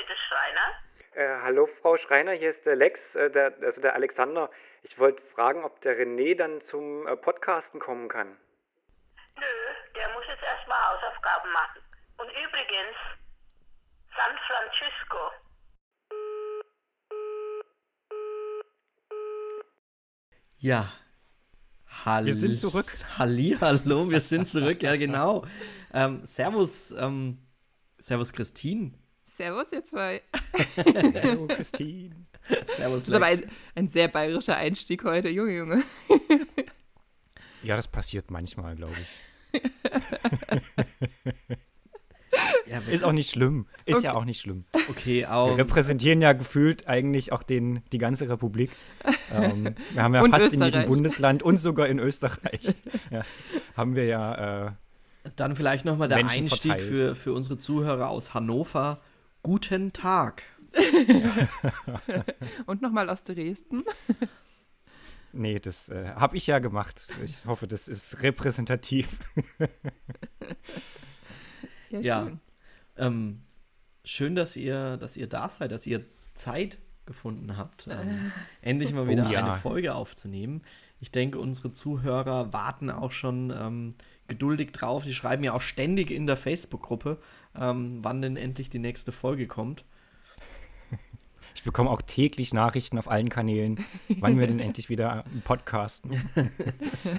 bitte, Schreiner? Äh, hallo, Frau Schreiner, hier ist der Lex, äh, der, also der Alexander. Ich wollte fragen, ob der René dann zum äh, Podcasten kommen kann. Nö, der muss jetzt erstmal Hausaufgaben machen. Und übrigens, San Francisco. Ja. Halli Wir sind zurück. Halli, hallo, wir sind zurück, ja genau. Ähm, servus, ähm, servus Christine. Servus, ihr zwei. Hallo, Christine. Servus Das ist aber Lex. ein, ein sehr bayerischer Einstieg heute, Junge, Junge. Ja, das passiert manchmal, glaube ich. Ja, Ist auch nicht schlimm. Ist Okay. ja auch nicht schlimm. okay, Wir auch. repräsentieren ja gefühlt eigentlich auch den, die ganze Republik. Ähm, wir haben ja Und fast in jedem. Bundesland und sogar in Österreich ja, haben wir ja äh, Dann vielleicht nochmal der Menschen Einstieg verteilt. für, für unsere Zuhörer aus Hannover. Guten Tag. Und nochmal aus Dresden. Nee, das äh, habe ich ja gemacht. Ich hoffe, das ist repräsentativ. Ja, Ja. schön. Ähm, schön, dass ihr, dass ihr da seid, dass ihr Zeit gefunden habt, ähm, endlich mal wieder Oh ja. eine Folge aufzunehmen. Ich denke, unsere Zuhörer warten auch schon ähm, geduldig drauf. Die schreiben ja auch ständig in der Facebook-Gruppe, ähm, wann denn endlich die nächste Folge kommt. Ich bekomme auch täglich Nachrichten auf allen Kanälen, wann wir denn endlich wieder podcasten.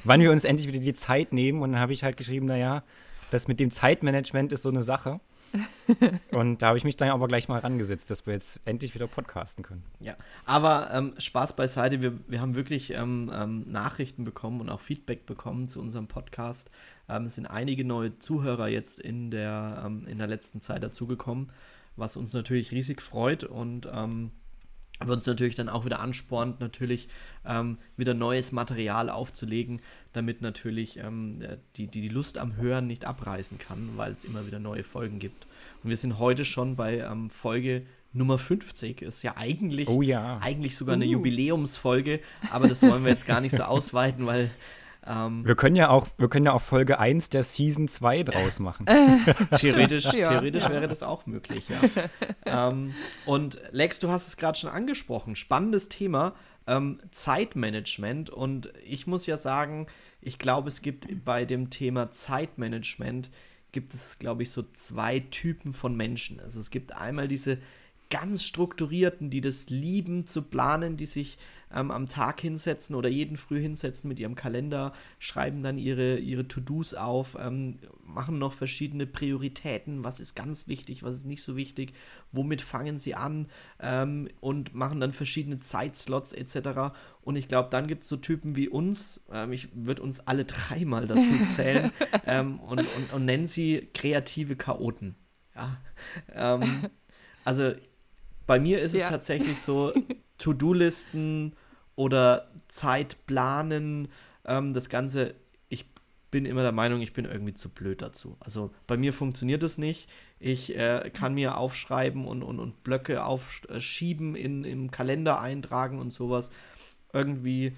wann wir uns endlich wieder die Zeit nehmen. Und dann habe ich halt geschrieben, naja, das mit dem Zeitmanagement ist so eine Sache. Und da habe ich mich dann aber gleich mal rangesetzt, dass wir jetzt endlich wieder podcasten können. Ja, aber ähm, Spaß beiseite, wir, wir haben wirklich ähm, ähm, Nachrichten bekommen und auch Feedback bekommen zu unserem Podcast. Ähm, es sind einige neue Zuhörer jetzt in der, ähm, in der letzten Zeit dazugekommen, was uns natürlich riesig freut und ähm, wird uns natürlich dann auch wieder anspornt, natürlich wieder neues Material aufzulegen, damit natürlich ähm, die, die die Lust am Hören nicht abreißen kann, weil es immer wieder neue Folgen gibt. Und wir sind heute schon bei ähm, Folge Nummer 50. Ist ja eigentlich, Oh ja. eigentlich sogar eine Uh. Jubiläumsfolge, aber das wollen wir jetzt gar nicht so ausweiten, weil ähm, Wir können ja auch, wir können ja auch Folge 1 der Season 2 draus machen. Theoretisch, Ja, theoretisch ja. wäre das auch möglich, ja. ähm, und Lex, du hast es gerade schon angesprochen. Spannendes Thema. Ähm, Zeitmanagement. Und ich muss ja sagen, ich glaube, es gibt bei dem Thema Zeitmanagement, gibt es, glaube ich, so zwei Typen von Menschen. Also es gibt einmal diese ganz strukturierten, die das lieben zu planen, die sich ähm, am Tag hinsetzen oder jeden früh hinsetzen mit ihrem Kalender, schreiben dann ihre, ihre To-Dos auf, ähm, machen noch verschiedene Prioritäten, was ist ganz wichtig, was ist nicht so wichtig, womit fangen sie an ähm, und machen dann verschiedene Zeitslots etc. Und ich glaube, dann gibt es so Typen wie uns, ähm, ich würde uns alle dreimal dazu zählen ähm, und, und, und nennen sie kreative Chaoten. Ja. Ähm, also bei mir ist es Ja. tatsächlich so, To-Do-Listen oder Zeitplanen, ähm, das Ganze, ich bin immer der Meinung, ich bin irgendwie zu blöd dazu. Also bei mir funktioniert es nicht. Ich äh, kann mir aufschreiben und, und, und Blöcke aufschieben, in, im Kalender eintragen und sowas. Irgendwie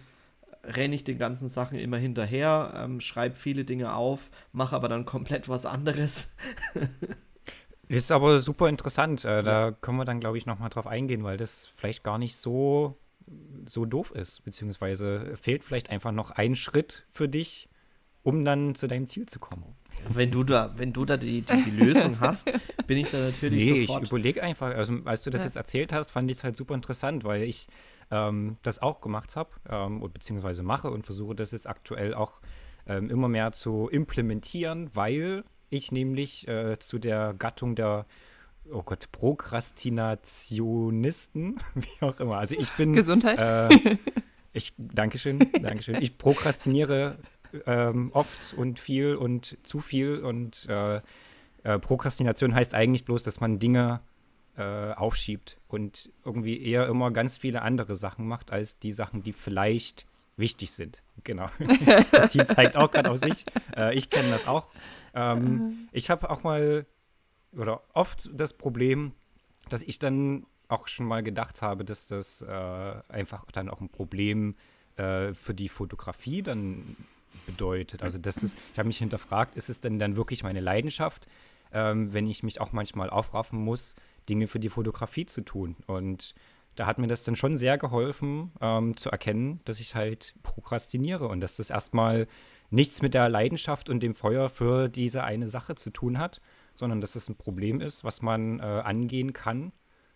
renne ich den ganzen Sachen immer hinterher, ähm, schreibe viele Dinge auf, mache aber dann komplett was anderes. Ist aber super interessant. Äh, da können wir dann, glaube ich, nochmal drauf eingehen, weil das vielleicht gar nicht so, so doof ist. Beziehungsweise fehlt vielleicht einfach noch ein Schritt für dich, um dann zu deinem Ziel zu kommen. Wenn du da, wenn du da die, die, die Lösung hast, bin ich da natürlich Nee, ich sofort. überlege einfach, also als du das Ja. jetzt erzählt hast, fand ich es halt super interessant, weil ich ähm, das auch gemacht habe ähm, und beziehungsweise mache und versuche das jetzt aktuell auch ähm, immer mehr zu implementieren, weil ich nämlich äh, zu der Gattung der Oh Gott, Prokrastinationisten, wie auch immer. Also ich bin Gesundheit. äh, ich, Dankeschön, Dankeschön. Ich prokrastiniere ähm, oft und viel und zu viel und äh, äh, Prokrastination heißt eigentlich bloß, dass man Dinge äh, aufschiebt und irgendwie eher immer ganz viele andere Sachen macht, als die Sachen, die vielleicht wichtig sind. Genau. das Team zeigt auch gerade auf sich. Äh, ich kenne das auch. Ähm, ich habe auch mal oder oft das Problem, dass ich dann auch schon mal gedacht habe, dass das äh, einfach dann auch ein Problem äh, für die Fotografie dann bedeutet. Also das ist, ich habe mich hinterfragt, ist es denn dann wirklich meine Leidenschaft, ähm, wenn ich mich auch manchmal aufraffen muss, Dinge für die Fotografie zu tun. Und da hat mir das dann schon sehr geholfen, ähm, zu erkennen, dass ich halt prokrastiniere und dass das erstmal nichts mit der Leidenschaft und dem Feuer für diese eine Sache zu tun hat, sondern dass es ein Problem ist, was man äh, angehen kann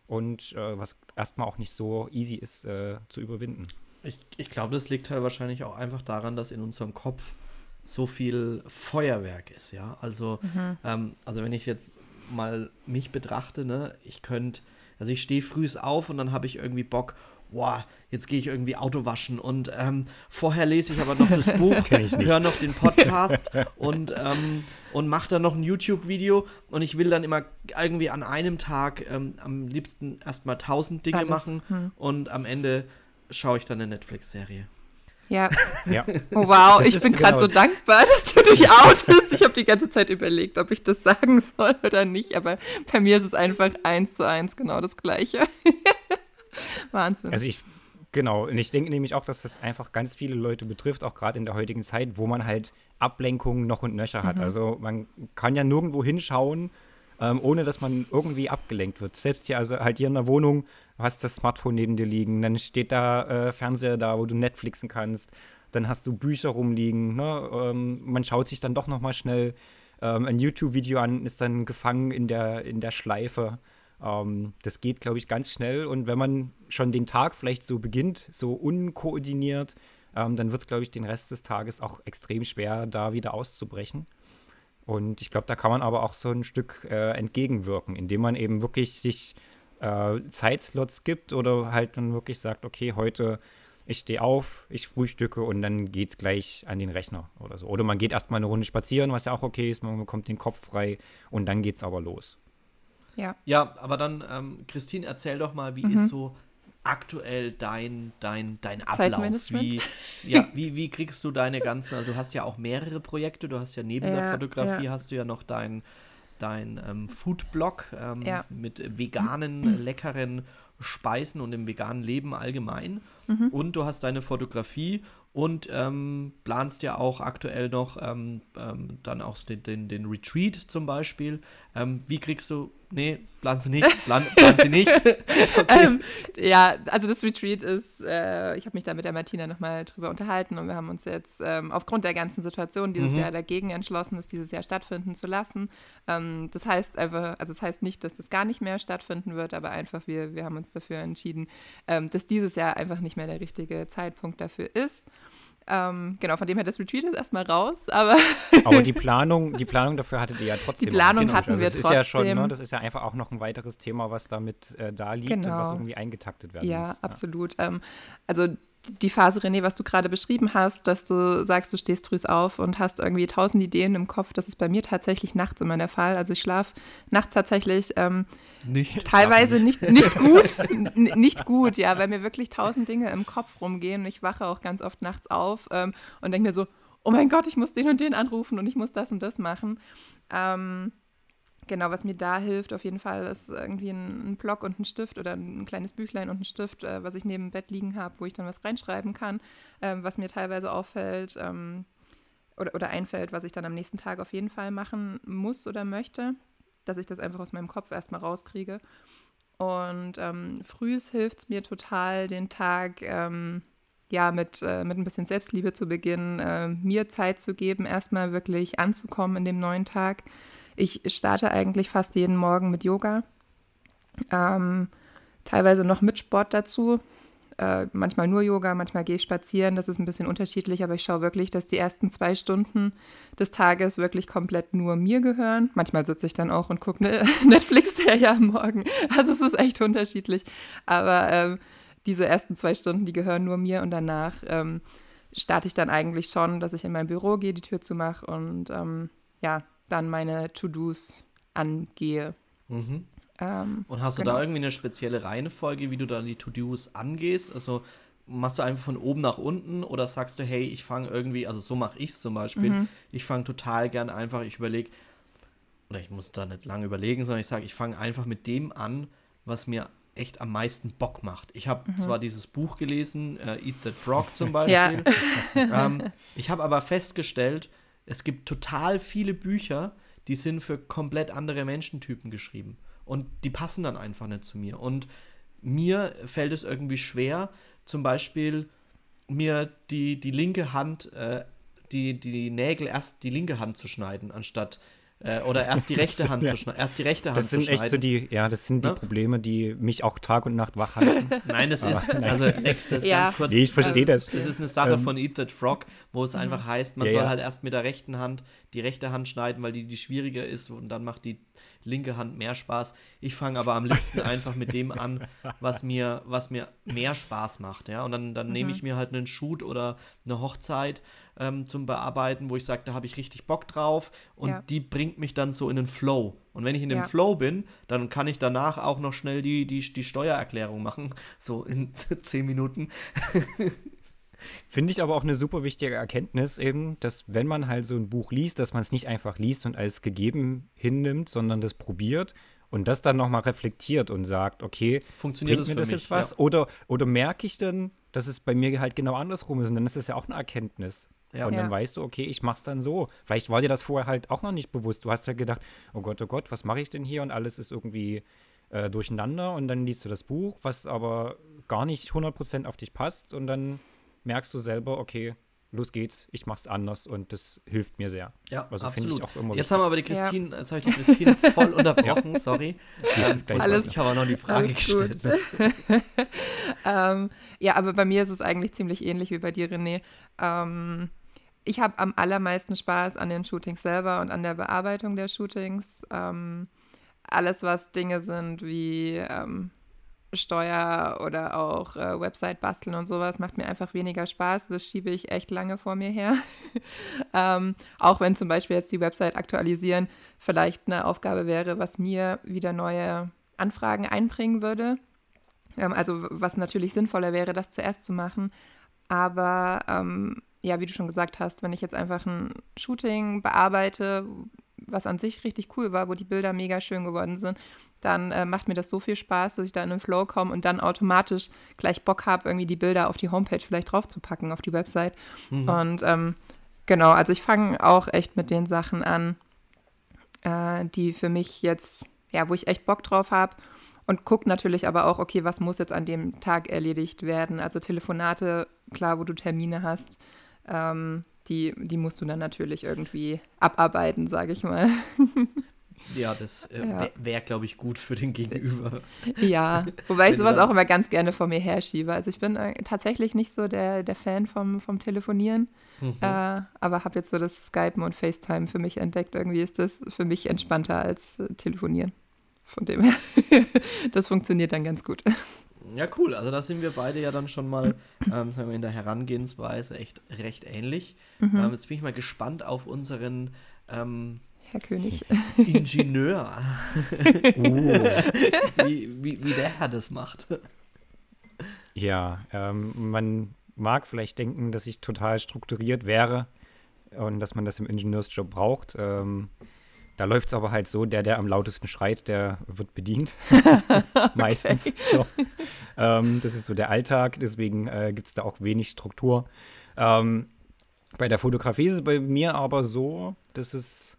und äh, was erstmal auch nicht so easy ist äh, zu überwinden. Ich, ich glaube, das liegt halt wahrscheinlich auch einfach daran, dass in unserem Kopf so viel Feuerwerk ist, ja. Also, ähm, also wenn ich jetzt mal mich betrachte, ne, ich könnte, also ich stehe früh auf und dann habe ich irgendwie Bock, boah, jetzt gehe ich irgendwie Auto waschen und ähm, vorher lese ich aber noch das Buch, höre noch den Podcast und, ähm, und mache dann noch ein YouTube-Video und ich will dann immer irgendwie an einem Tag ähm, am liebsten erstmal tausend Dinge Alles. machen und am Ende schaue ich dann eine Netflix-Serie. Ja. Ja. Oh wow, Das ich bin gerade genau- so dankbar, dass du dich outest. Ich habe die ganze Zeit überlegt, ob ich das sagen soll oder nicht, aber bei mir ist es einfach eins zu eins genau das Gleiche. Wahnsinn. Also ich, genau, und ich denke nämlich auch, dass das einfach ganz viele Leute betrifft, auch gerade in der heutigen Zeit, wo man halt Ablenkungen noch und nöcher hat. Also man kann ja nirgendwo hinschauen, ähm, ohne dass man irgendwie abgelenkt wird. Selbst hier, also halt hier in der Wohnung, du hast das Smartphone neben dir liegen, dann steht da äh, Fernseher da, wo du Netflixen kannst, dann hast du Bücher rumliegen, ne? ähm, man schaut sich dann doch noch mal schnell ähm, ein YouTube-Video an, ist dann gefangen in der, in der Schleife. Ähm, das geht, glaube ich, ganz schnell. Und wenn man schon den Tag vielleicht so beginnt, so unkoordiniert, ähm, dann wird es, glaube ich, den Rest des Tages auch extrem schwer, da wieder auszubrechen. Und ich glaube, da kann man aber auch so ein Stück äh, entgegenwirken, indem man eben wirklich sich äh, Zeitslots gibt oder halt dann wirklich sagt, okay, heute ich stehe auf, ich frühstücke und dann geht's gleich an den Rechner oder so. Oder man geht erstmal eine Runde spazieren, was ja auch okay ist, man bekommt den Kopf frei und dann geht's aber los. Ja. Ja, aber dann, ähm, Christine, erzähl doch mal, wie Mhm. ist so aktuell dein, dein, dein Ablauf? Wie, ja, wie, wie kriegst du deine ganzen, also du hast ja auch mehrere Projekte, du hast ja neben der Ja, Fotografie ja. hast du ja noch dein, dein ähm, Foodblog ähm, Ja. mit veganen, leckeren Speisen und dem veganen Leben allgemein. Mhm. Und du hast deine Fotografie und ähm, planst ja auch aktuell noch ähm, ähm, dann auch den, den, den Retreat zum Beispiel. Ähm, wie kriegst du, nee, planst du nicht, plan, planst du nicht. Ähm, ja, also das Retreat ist, äh, ich habe mich da mit der Martina nochmal drüber unterhalten und wir haben uns jetzt ähm, aufgrund der ganzen Situation dieses Jahr dagegen entschlossen, es dieses Jahr stattfinden zu lassen. Ähm, das heißt einfach, also das heißt nicht, dass das gar nicht mehr stattfinden wird, aber einfach wir, wir haben uns dafür entschieden, ähm, dass dieses Jahr einfach nicht mehr der richtige Zeitpunkt dafür ist. Ähm, genau, von dem her, das Retreat ist erstmal raus, aber Aber die Planung, die Planung dafür hattet ihr ja trotzdem. Die Planung auch. hatten also wir das Ist ja schon, trotzdem. ne, das ist ja einfach auch noch ein weiteres Thema, was damit äh, da liegt und was Genau. irgendwie eingetaktet werden Ja, muss. absolut. Ähm, also die Phase, René, was du gerade beschrieben hast, dass du sagst, du stehst früh auf und hast irgendwie tausend Ideen im Kopf, das ist bei mir tatsächlich nachts immer der Fall. Also ich schlafe nachts tatsächlich ähm, nicht. teilweise nicht, nicht gut, nicht gut, ja, weil mir wirklich tausend Dinge im Kopf rumgehen und ich wache auch ganz oft nachts auf ähm, und denke mir so, oh mein Gott, ich muss den und den anrufen und ich muss das und das machen. Ähm, Genau, was mir da hilft auf jeden Fall, ist irgendwie ein, ein Block und ein Stift oder ein kleines Büchlein und ein Stift, äh, was ich neben dem Bett liegen habe, wo ich dann was reinschreiben kann, ähm, was mir teilweise auffällt ähm, oder, oder einfällt, was ich dann am nächsten Tag auf jeden Fall machen muss oder möchte, dass ich das einfach aus meinem Kopf erstmal rauskriege. Und ähm, frühs hilft es mir total, den Tag ähm, ja mit, äh, mit ein bisschen Selbstliebe zu beginnen, äh, mir Zeit zu geben, erstmal wirklich anzukommen in dem neuen Tag. Ich starte eigentlich fast jeden Morgen mit Yoga, ähm, teilweise noch mit Sport dazu. Äh, manchmal nur Yoga, manchmal gehe ich spazieren. Das ist ein bisschen unterschiedlich, aber ich schaue wirklich, dass die ersten zwei Stunden des Tages wirklich komplett nur mir gehören. Manchmal sitze ich dann auch und gucke eine Netflix-Serie am Morgen. Also es ist echt unterschiedlich. Aber ähm, diese ersten zwei Stunden, die gehören nur mir und danach ähm, starte ich dann eigentlich schon, dass ich in mein Büro gehe, die Tür zumache und ähm, ja, dann meine To-Dos angehe. Mhm. Ähm, Und hast du Genau. da irgendwie eine spezielle Reihenfolge, wie du dann die To-Dos angehst? Also machst du einfach von oben nach unten oder sagst du, hey, ich fange irgendwie, also so mache ich es zum Beispiel, Mhm. ich fange total gern einfach, ich überlege, oder ich muss da nicht lange überlegen, sondern ich sage, ich fange einfach mit dem an, was mir echt am meisten Bock macht. Ich habe zwar dieses Buch gelesen, äh, Eat That Frog zum Beispiel, ähm, ich habe aber festgestellt, es gibt total viele Bücher, die sind für komplett andere Menschentypen geschrieben. Und die passen dann einfach nicht zu mir. Und mir fällt es irgendwie schwer, zum Beispiel mir die, die linke Hand, äh, die, die Nägel erst die linke Hand zu schneiden, anstatt äh, oder erst die rechte Hand Ja. zu schneiden. Erst die rechte Hand Das sind zu echt schneiden. so die, ja, das sind die Ne? Probleme, die mich auch Tag und Nacht wach halten. Nein, das ist, nein. also Lex, das Ja. ganz kurz. Nee, ich verstehe das. Das ist eine Sache Ähm, von Eat That Frog, wo es einfach heißt, man Ja, soll ja. halt erst mit der rechten Hand die rechte Hand schneiden, weil die, die schwieriger ist und dann macht die linke Hand mehr Spaß. Ich fange aber am liebsten einfach mit dem an, was mir, was mir mehr Spaß macht, ja. Und dann, dann nehme ich mir halt einen Shoot oder eine Hochzeit ähm, zum Bearbeiten, wo ich sage, da habe ich richtig Bock drauf und Ja. die bringt mich dann so in den Flow. Und wenn ich in dem Ja. Flow bin, dann kann ich danach auch noch schnell die, die, die Steuererklärung machen, so in zehn Minuten. Finde ich aber auch eine super wichtige Erkenntnis eben, dass wenn man halt so ein Buch liest, dass man es nicht einfach liest und als gegeben hinnimmt, sondern das probiert und das dann nochmal reflektiert und sagt, okay, Funktioniert das mir für das mich? jetzt was? Ja. Oder, oder merke ich dann, dass es bei mir halt genau andersrum ist und dann ist das ja auch eine Erkenntnis. Ja. Und dann Ja. weißt du, okay, ich mach's dann so. Vielleicht war dir das vorher halt auch noch nicht bewusst. Du hast ja gedacht, oh Gott, oh Gott, was mache ich denn hier? Und alles ist irgendwie äh, durcheinander. Und dann liest du das Buch, was aber gar nicht 100% auf dich passt. Und dann merkst du selber, okay, los geht's, ich mach's anders. Und das hilft mir sehr. Ja, Also finde absolut. ich auch immer jetzt wichtig. haben wir aber die Christine, jetzt habe ich die Christine voll unterbrochen, sorry. Ähm, Alles- ich habe auch noch die Frage gestellt. gut. ähm, ja, aber bei mir ist es eigentlich ziemlich ähnlich wie bei dir, René. Ähm, ich habe am allermeisten Spaß an den Shootings selber und an der Bearbeitung der Shootings. Ähm, alles, was Dinge sind wie ähm, Steuer oder auch äh, Website basteln und sowas, macht mir einfach weniger Spaß. Das schiebe ich echt lange vor mir her. ähm, auch wenn zum Beispiel jetzt die Website aktualisieren vielleicht eine Aufgabe wäre, was mir wieder neue Anfragen einbringen würde. Ähm, also was natürlich sinnvoller wäre, das zuerst zu machen. Aber ähm, ja, wie du schon gesagt hast, wenn ich jetzt einfach ein Shooting bearbeite, was an sich richtig cool war, wo die Bilder mega schön geworden sind, dann äh, macht mir das so viel Spaß, dass ich da in den Flow komme und dann automatisch gleich Bock habe, irgendwie die Bilder auf die Homepage vielleicht draufzupacken, auf die Website. Und ähm, genau, also ich fange auch echt mit den Sachen an, äh, die für mich jetzt, ja, wo ich echt Bock drauf habe. Und gucke natürlich aber auch, okay, was muss jetzt an dem Tag erledigt werden? Also Telefonate, klar, wo du Termine hast, ähm, die, die musst du dann natürlich irgendwie abarbeiten, sage ich mal. Ja, das äh, Ja. wäre, wär, glaube ich, gut für den Gegenüber. Ja, wobei ich sowas auch immer ganz gerne vor mir herschiebe. Also ich bin äh, tatsächlich nicht so der, der Fan vom, vom Telefonieren, Mhm. äh, aber habe jetzt so das Skypen und FaceTime für mich entdeckt. Irgendwie ist das für mich entspannter als äh, Telefonieren. Von dem her, das funktioniert dann ganz gut. Ja, cool. Also da sind wir beide ja dann schon mal ähm, sagen wir, in der Herangehensweise echt recht ähnlich. Mhm. Ähm, jetzt bin ich mal gespannt auf unseren ähm, Herr König. Ingenieur. Uh. wie, wie, wie der Herr das macht. Ja, ähm, man mag vielleicht denken, dass ich total strukturiert wäre und dass man das im Ingenieursjob braucht. Ähm, da läuft es aber halt so, der, der am lautesten schreit, der wird bedient. Meistens. So. Ähm, das ist so der Alltag, deswegen äh, gibt es da auch wenig Struktur. Ähm, bei der Fotografie ist es bei mir aber so, dass es,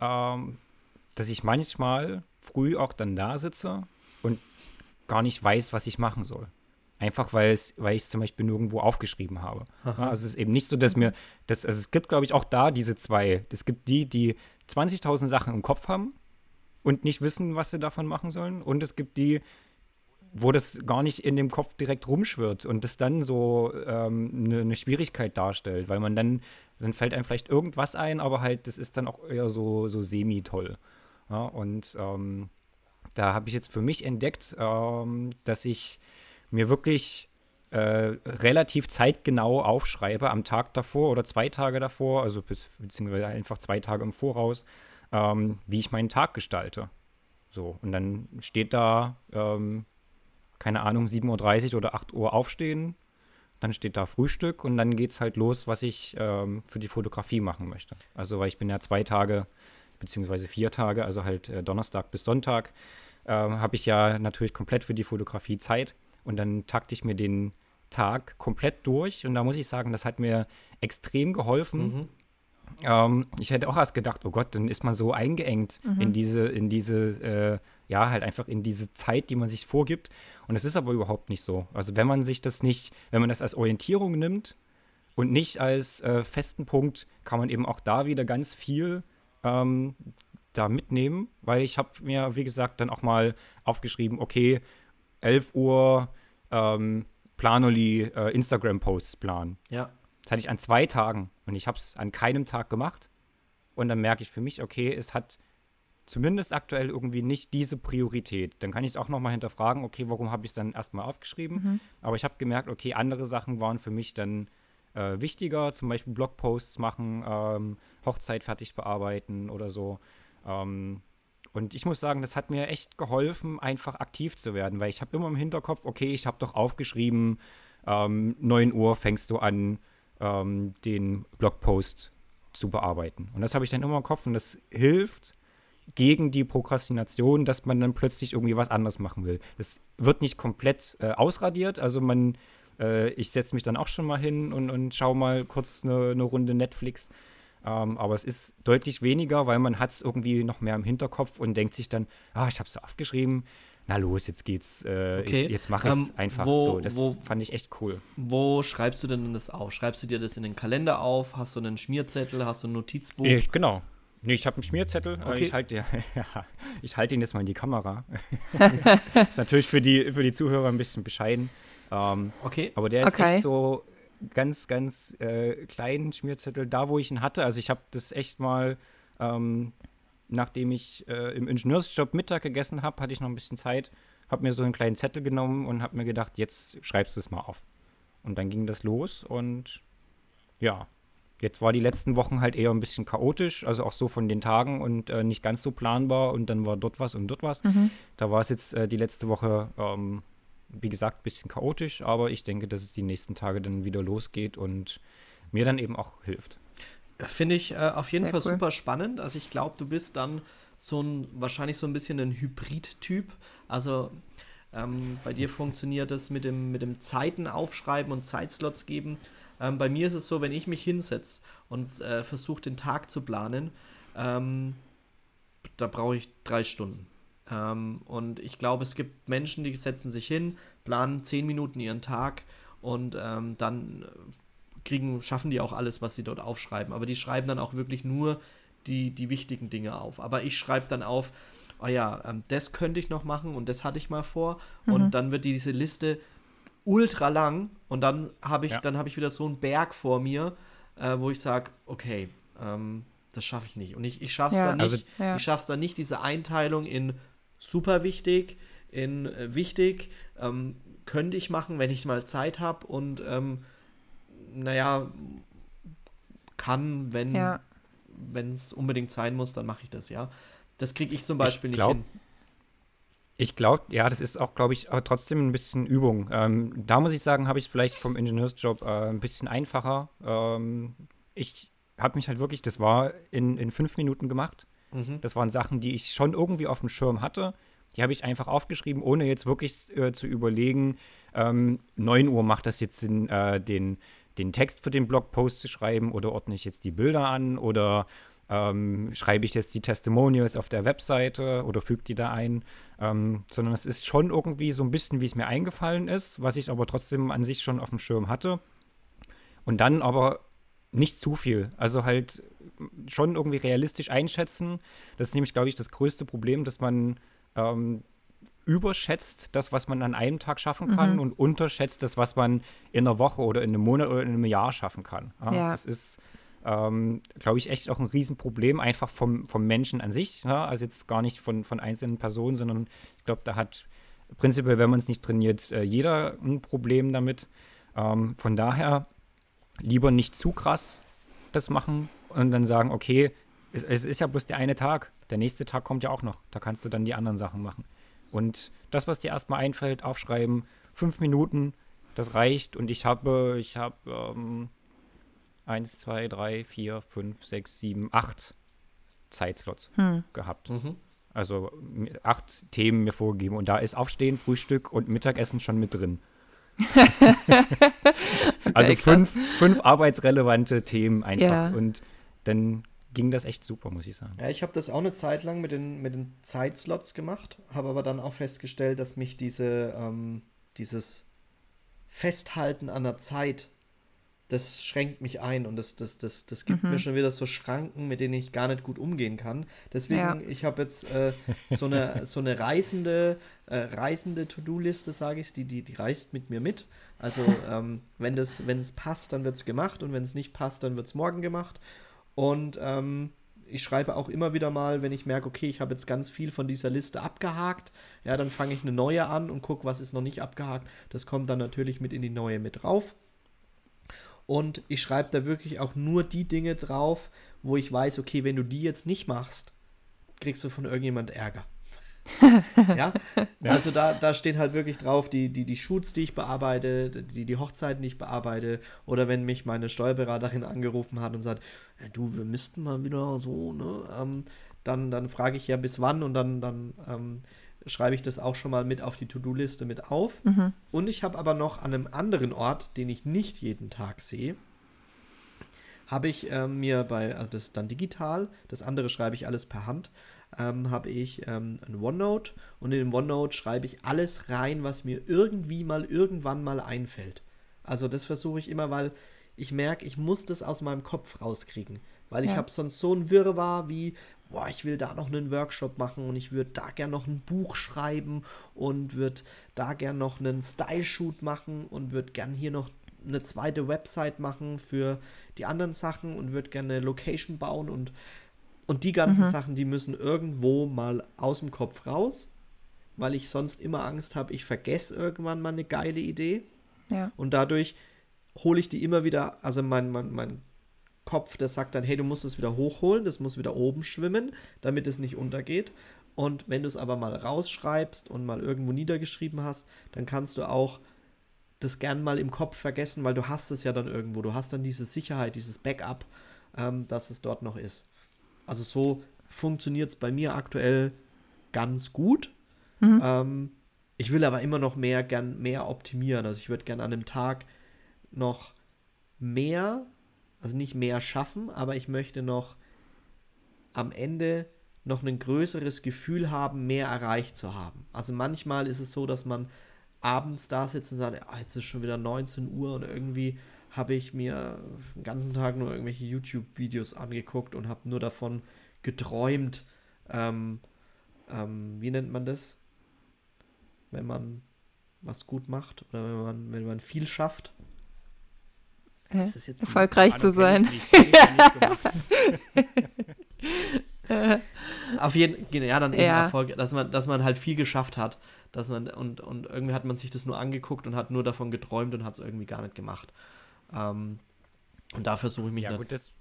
ähm, dass ich manchmal früh auch dann da sitze und gar nicht weiß, was ich machen soll. Einfach weil es, weil ich es zum Beispiel nirgendwo aufgeschrieben habe. Ja, also es ist eben nicht so, dass mir, das, also es gibt, glaube ich, auch da diese zwei. Es gibt die, die 20.000 Sachen im Kopf haben und nicht wissen, was sie davon machen sollen. Und es gibt die, wo das gar nicht in dem Kopf direkt rumschwirrt und das dann so ähm, eine ne Schwierigkeit darstellt, weil man dann, dann fällt einem vielleicht irgendwas ein, aber halt, das ist dann auch eher so, so semi-toll. Ja, und ähm, da habe ich jetzt für mich entdeckt, ähm, dass ich mir wirklich äh, relativ zeitgenau aufschreibe am Tag davor oder zwei Tage davor, also bis, beziehungsweise einfach zwei Tage im Voraus, ähm, wie ich meinen Tag gestalte. So, und dann steht da, ähm, keine Ahnung, 7.30 Uhr oder 8 Uhr aufstehen, dann steht da Frühstück und dann geht es halt los, was ich ähm, für die Fotografie machen möchte. Also, weil ich bin ja zwei Tage, beziehungsweise vier Tage, also halt äh, Donnerstag bis Sonntag, ähm, habe ich ja natürlich komplett für die Fotografie Zeit und dann takte ich mir den Tag komplett durch und da muss ich sagen, das hat mir extrem geholfen. Ähm, ich hätte auch erst gedacht, oh Gott, dann ist man so eingeengt in diese, in diese, äh, ja, halt einfach in diese Zeit, die man sich vorgibt. Und es ist aber überhaupt nicht so. Also wenn man sich das nicht, wenn man das als Orientierung nimmt und nicht als äh, festen Punkt, kann man eben auch da wieder ganz viel ähm, da mitnehmen, weil ich habe mir, wie gesagt, dann auch mal aufgeschrieben, okay, 11 Uhr ähm, Planoli äh, Instagram-Posts planen. Ja. Das hatte ich an zwei Tagen und ich habe es an keinem Tag gemacht. Und dann merke ich für mich, okay, es hat zumindest aktuell irgendwie nicht diese Priorität. Dann kann ich es auch nochmal hinterfragen, okay, warum habe ich es dann erstmal aufgeschrieben? Mhm. Aber ich habe gemerkt, okay, andere Sachen waren für mich dann äh, wichtiger, zum Beispiel Blogposts machen, ähm, Hochzeit fertig bearbeiten oder so. Ähm, und ich muss sagen, das hat mir echt geholfen, einfach aktiv zu werden, weil ich habe immer im Hinterkopf, okay, ich habe doch aufgeschrieben, ähm, 9 Uhr fängst du an, ähm, den Blogpost zu bearbeiten. Und das habe ich dann immer im Kopf und das hilft gegen die Prokrastination, dass man dann plötzlich irgendwie was anderes machen will. Das wird nicht komplett äh, ausradiert, also man, äh, ich setze mich dann auch schon mal hin und, und schaue mal kurz eine, eine Runde Netflix. Ähm, aber es ist deutlich weniger, weil man hat es irgendwie noch mehr im Hinterkopf und denkt sich dann, ah, ich habe es aufgeschrieben. Na los, jetzt geht's, äh, Okay. jetzt, jetzt mache ich es Ähm, einfach. wo- so, das wo- fand ich echt cool. Wo schreibst du denn das auf? Schreibst du dir das in den Kalender auf? Hast du einen Schmierzettel? Hast du ein Notizbuch? Ich, genau. Nee, ich habe einen Schmierzettel. äh, Okay. Ich halte ja, ich halte ihn jetzt mal in die Kamera. ist natürlich für die, für die Zuhörer ein bisschen bescheiden. Ähm, Okay. aber der ist Okay. echt so ganz, ganz äh, kleinen Schmierzettel, da wo ich ihn hatte. Also ich habe das echt mal, ähm, nachdem ich äh, im Ingenieursjob Mittag gegessen habe, hatte ich noch ein bisschen Zeit, habe mir so einen kleinen Zettel genommen und habe mir gedacht, jetzt schreibst du es mal auf. Und dann ging das los und ja, jetzt war die letzten Wochen halt eher ein bisschen chaotisch, also auch so von den Tagen und äh, nicht ganz so planbar und dann war dort was und dort was. Da war es jetzt äh, die letzte Woche, ähm, wie gesagt, ein bisschen chaotisch, aber ich denke, dass es die nächsten Tage dann wieder losgeht und mir dann eben auch hilft. Finde ich äh, auf jeden Sehr Fall cool. super spannend. Also ich glaube, du bist dann so ein, wahrscheinlich so ein bisschen ein Hybrid-Typ. Also ähm, bei dir funktioniert das mit dem, mit dem Zeiten aufschreiben und Zeitslots geben. Ähm, bei mir ist es so, wenn ich mich hinsetze und äh, versuche, den Tag zu planen, ähm, da brauche ich drei Stunden. Ähm, und ich glaube, es gibt Menschen, die setzen sich hin, planen zehn Minuten ihren Tag und ähm, dann äh, kriegen, schaffen die auch alles, was sie dort aufschreiben. Aber die schreiben dann auch wirklich nur die, die wichtigen Dinge auf. Aber ich schreibe dann auf, oh ja, ähm, das könnte ich noch machen und das hatte ich mal vor. Und dann wird diese Liste ultra lang und dann habe ich, Ja. dann habe ich wieder so einen Berg vor mir, äh, wo ich sage, okay, ähm, das schaffe ich nicht. Und ich, ich schaffe es Ja. dann nicht, Also- Ja. ich schaffe es dann nicht, diese Einteilung in super wichtig, in äh, wichtig, ähm, könnte ich machen, wenn ich mal Zeit habe und ähm, naja, kann, wenn Ja. wenn es unbedingt sein muss, dann mache ich das, ja. Das kriege ich zum Beispiel glaub- nicht hin. Ich glaube, ja, das ist auch, glaube ich, aber trotzdem ein bisschen Übung. Ähm, da muss ich sagen, habe ich es vielleicht vom Ingenieursjob äh, ein bisschen einfacher. Ähm, ich habe mich halt wirklich, das war in, in fünf Minuten gemacht. Mhm. Das waren Sachen, die ich schon irgendwie auf dem Schirm hatte. Die habe ich einfach aufgeschrieben, ohne jetzt wirklich äh, zu überlegen, ähm, 9 Uhr macht das jetzt Sinn, äh, den, den Text für den Blogpost zu schreiben oder ordne ich jetzt die Bilder an oder ähm, schreibe ich jetzt die Testimonials auf der Webseite oder füge die da ein, ähm, sondern es ist schon irgendwie so ein bisschen, wie es mir eingefallen ist, was ich aber trotzdem an sich schon auf dem Schirm hatte. Und dann aber nicht zu viel. Also halt schon irgendwie realistisch einschätzen. Das ist nämlich, glaube ich, das größte Problem, dass man ähm, überschätzt das, was man an einem Tag schaffen kann und unterschätzt das, was man in einer Woche oder in einem Monat oder in einem Jahr schaffen kann. Ja, Ja. Das ist, ähm, glaube ich, echt auch ein Riesenproblem, einfach vom, vom Menschen an sich. Ja? Also jetzt gar nicht von, von einzelnen Personen, sondern ich glaube, da hat prinzipiell, wenn man es nicht trainiert, äh, jeder ein Problem damit. Ähm, von daher lieber nicht zu krass das machen und dann sagen, okay, es, es ist ja bloß der eine Tag, der nächste Tag kommt ja auch noch, da kannst du dann die anderen Sachen machen. Und das, was dir erstmal einfällt, aufschreiben, fünf Minuten, das reicht und ich habe, ich habe ähm, eins, zwei, drei, vier, fünf, sechs, sieben, acht Zeitslots gehabt. Mhm. Also acht Themen mir vorgegeben und da ist Aufstehen, Frühstück und Mittagessen schon mit drin. also fünf, fünf arbeitsrelevante Themen einfach. Ja. Und dann ging das echt super, muss ich sagen. Ja, ich habe das auch eine Zeit lang mit den, mit den Zeitslots gemacht, habe aber dann auch festgestellt, dass mich diese, ähm, dieses Festhalten an der Zeit, das schränkt mich ein und das, das, das, das gibt Mhm. mir schon wieder so Schranken, mit denen ich gar nicht gut umgehen kann. Deswegen, Ja. ich habe jetzt äh, so eine, so eine reisende, äh, reisende To-Do-Liste, sage ich, die, die, die reist mit mir mit. Also ähm, wenn es passt, dann wird es gemacht und wenn es nicht passt, dann wird es morgen gemacht. Und ähm, ich schreibe auch immer wieder mal, wenn ich merke, okay, ich habe jetzt ganz viel von dieser Liste abgehakt, ja, dann fange ich eine neue an und gucke, was ist noch nicht abgehakt. Das kommt dann natürlich mit in die neue mit drauf. Und ich schreibe da wirklich auch nur die Dinge drauf, wo ich weiß, okay, wenn du die jetzt nicht machst, kriegst du von irgendjemand Ärger. ja? also da, da stehen halt wirklich drauf die, die, die Shoots, die ich bearbeite, die, die Hochzeiten, die ich bearbeite, oder wenn mich meine Steuerberaterin angerufen hat und sagt, "Äh, du, wir müssten mal wieder so, ne, ähm, dann, dann frage ich ja bis wann und dann, dann ähm, schreibe ich das auch schon mal mit auf die To-Do-Liste mit auf. Und ich habe aber noch an einem anderen Ort, den ich nicht jeden Tag sehe, habe ich ähm, mir bei, also das ist dann digital, das andere schreibe ich alles per Hand, ähm, habe ich ähm, ein OneNote und in dem OneNote schreibe ich alles rein, was mir irgendwie mal irgendwann mal einfällt. Also das versuche ich immer, weil ich merke, ich muss das aus meinem Kopf rauskriegen, weil ich Ja. habe sonst so ein Wirrwarr wie, boah, ich will da noch einen Workshop machen und ich würde da gern noch ein Buch schreiben und würde da gern noch einen Style-Shoot machen und würde gern hier noch eine zweite Website machen für die anderen Sachen und würde gerne eine Location bauen und, und die ganzen Sachen, die müssen irgendwo mal aus dem Kopf raus, weil ich sonst immer Angst habe, ich vergesse irgendwann mal eine geile Idee Ja. und dadurch hole ich die immer wieder, also mein, mein, mein Kopf, der sagt dann, hey, du musst es wieder hochholen, das muss wieder oben schwimmen, damit es nicht untergeht. Und wenn du es aber mal rausschreibst und mal irgendwo niedergeschrieben hast, dann kannst du auch das gern mal im Kopf vergessen, weil du hast es ja dann irgendwo. Du hast dann diese Sicherheit, dieses Backup, ähm, dass es dort noch ist. Also so funktioniert es bei mir aktuell ganz gut. Ähm, ich will aber immer noch mehr gern mehr optimieren. Also ich würde gern an einem Tag noch mehr, also nicht mehr schaffen, aber ich möchte noch am Ende noch ein größeres Gefühl haben, mehr erreicht zu haben. Also manchmal ist es so, dass man abends da sitzt und sagt, ah, jetzt ist schon wieder 19 Uhr und irgendwie habe ich mir den ganzen Tag nur irgendwelche YouTube-Videos angeguckt und habe nur davon geträumt, ähm, ähm, wie nennt man das? Wenn man was gut macht oder wenn man, wenn man viel schafft. Hä? Das ist jetzt ein- Erfolgreich zu sein. Auf jeden Fall, ja, dann eben Ja. Erfolg, dass man, dass man halt viel geschafft hat, dass man, und, und irgendwie hat man sich das nur angeguckt und hat nur davon geträumt und hat es irgendwie gar nicht gemacht. Ähm, und da versuche ich mich Ja, gut, das,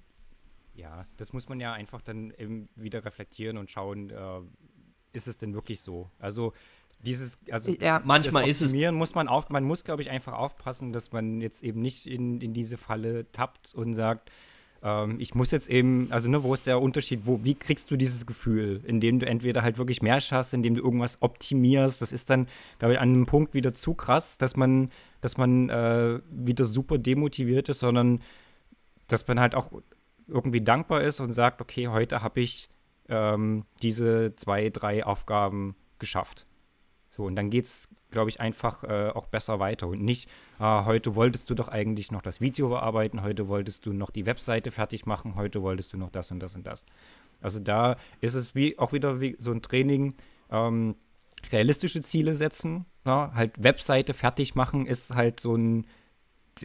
ja, das muss man ja einfach dann eben wieder reflektieren und schauen, äh, ist es denn wirklich so? Also dieses, also Ja. manchmal ist es, Optimieren muss man auf, man muss, glaube ich, einfach aufpassen, dass man jetzt eben nicht in, in diese Falle tappt und sagt, ähm, ich muss jetzt eben, also ne, wo ist der Unterschied, wo, wie kriegst du dieses Gefühl, indem du entweder halt wirklich mehr schaffst, indem du irgendwas optimierst, das ist dann, glaube ich, an einem Punkt wieder zu krass, dass man, dass man äh, wieder super demotiviert ist, sondern dass man halt auch irgendwie dankbar ist und sagt, okay, heute habe ich ähm, diese zwei, drei Aufgaben geschafft. So, und dann geht es, glaube ich, einfach äh, auch besser weiter. Und nicht, ah, heute wolltest du doch eigentlich noch das Video bearbeiten, heute wolltest du noch die Webseite fertig machen, heute wolltest du noch das und das und das. Also da ist es wie auch wieder wie so ein Training, ähm, realistische Ziele setzen. Ja? Halt Webseite fertig machen ist halt so ein,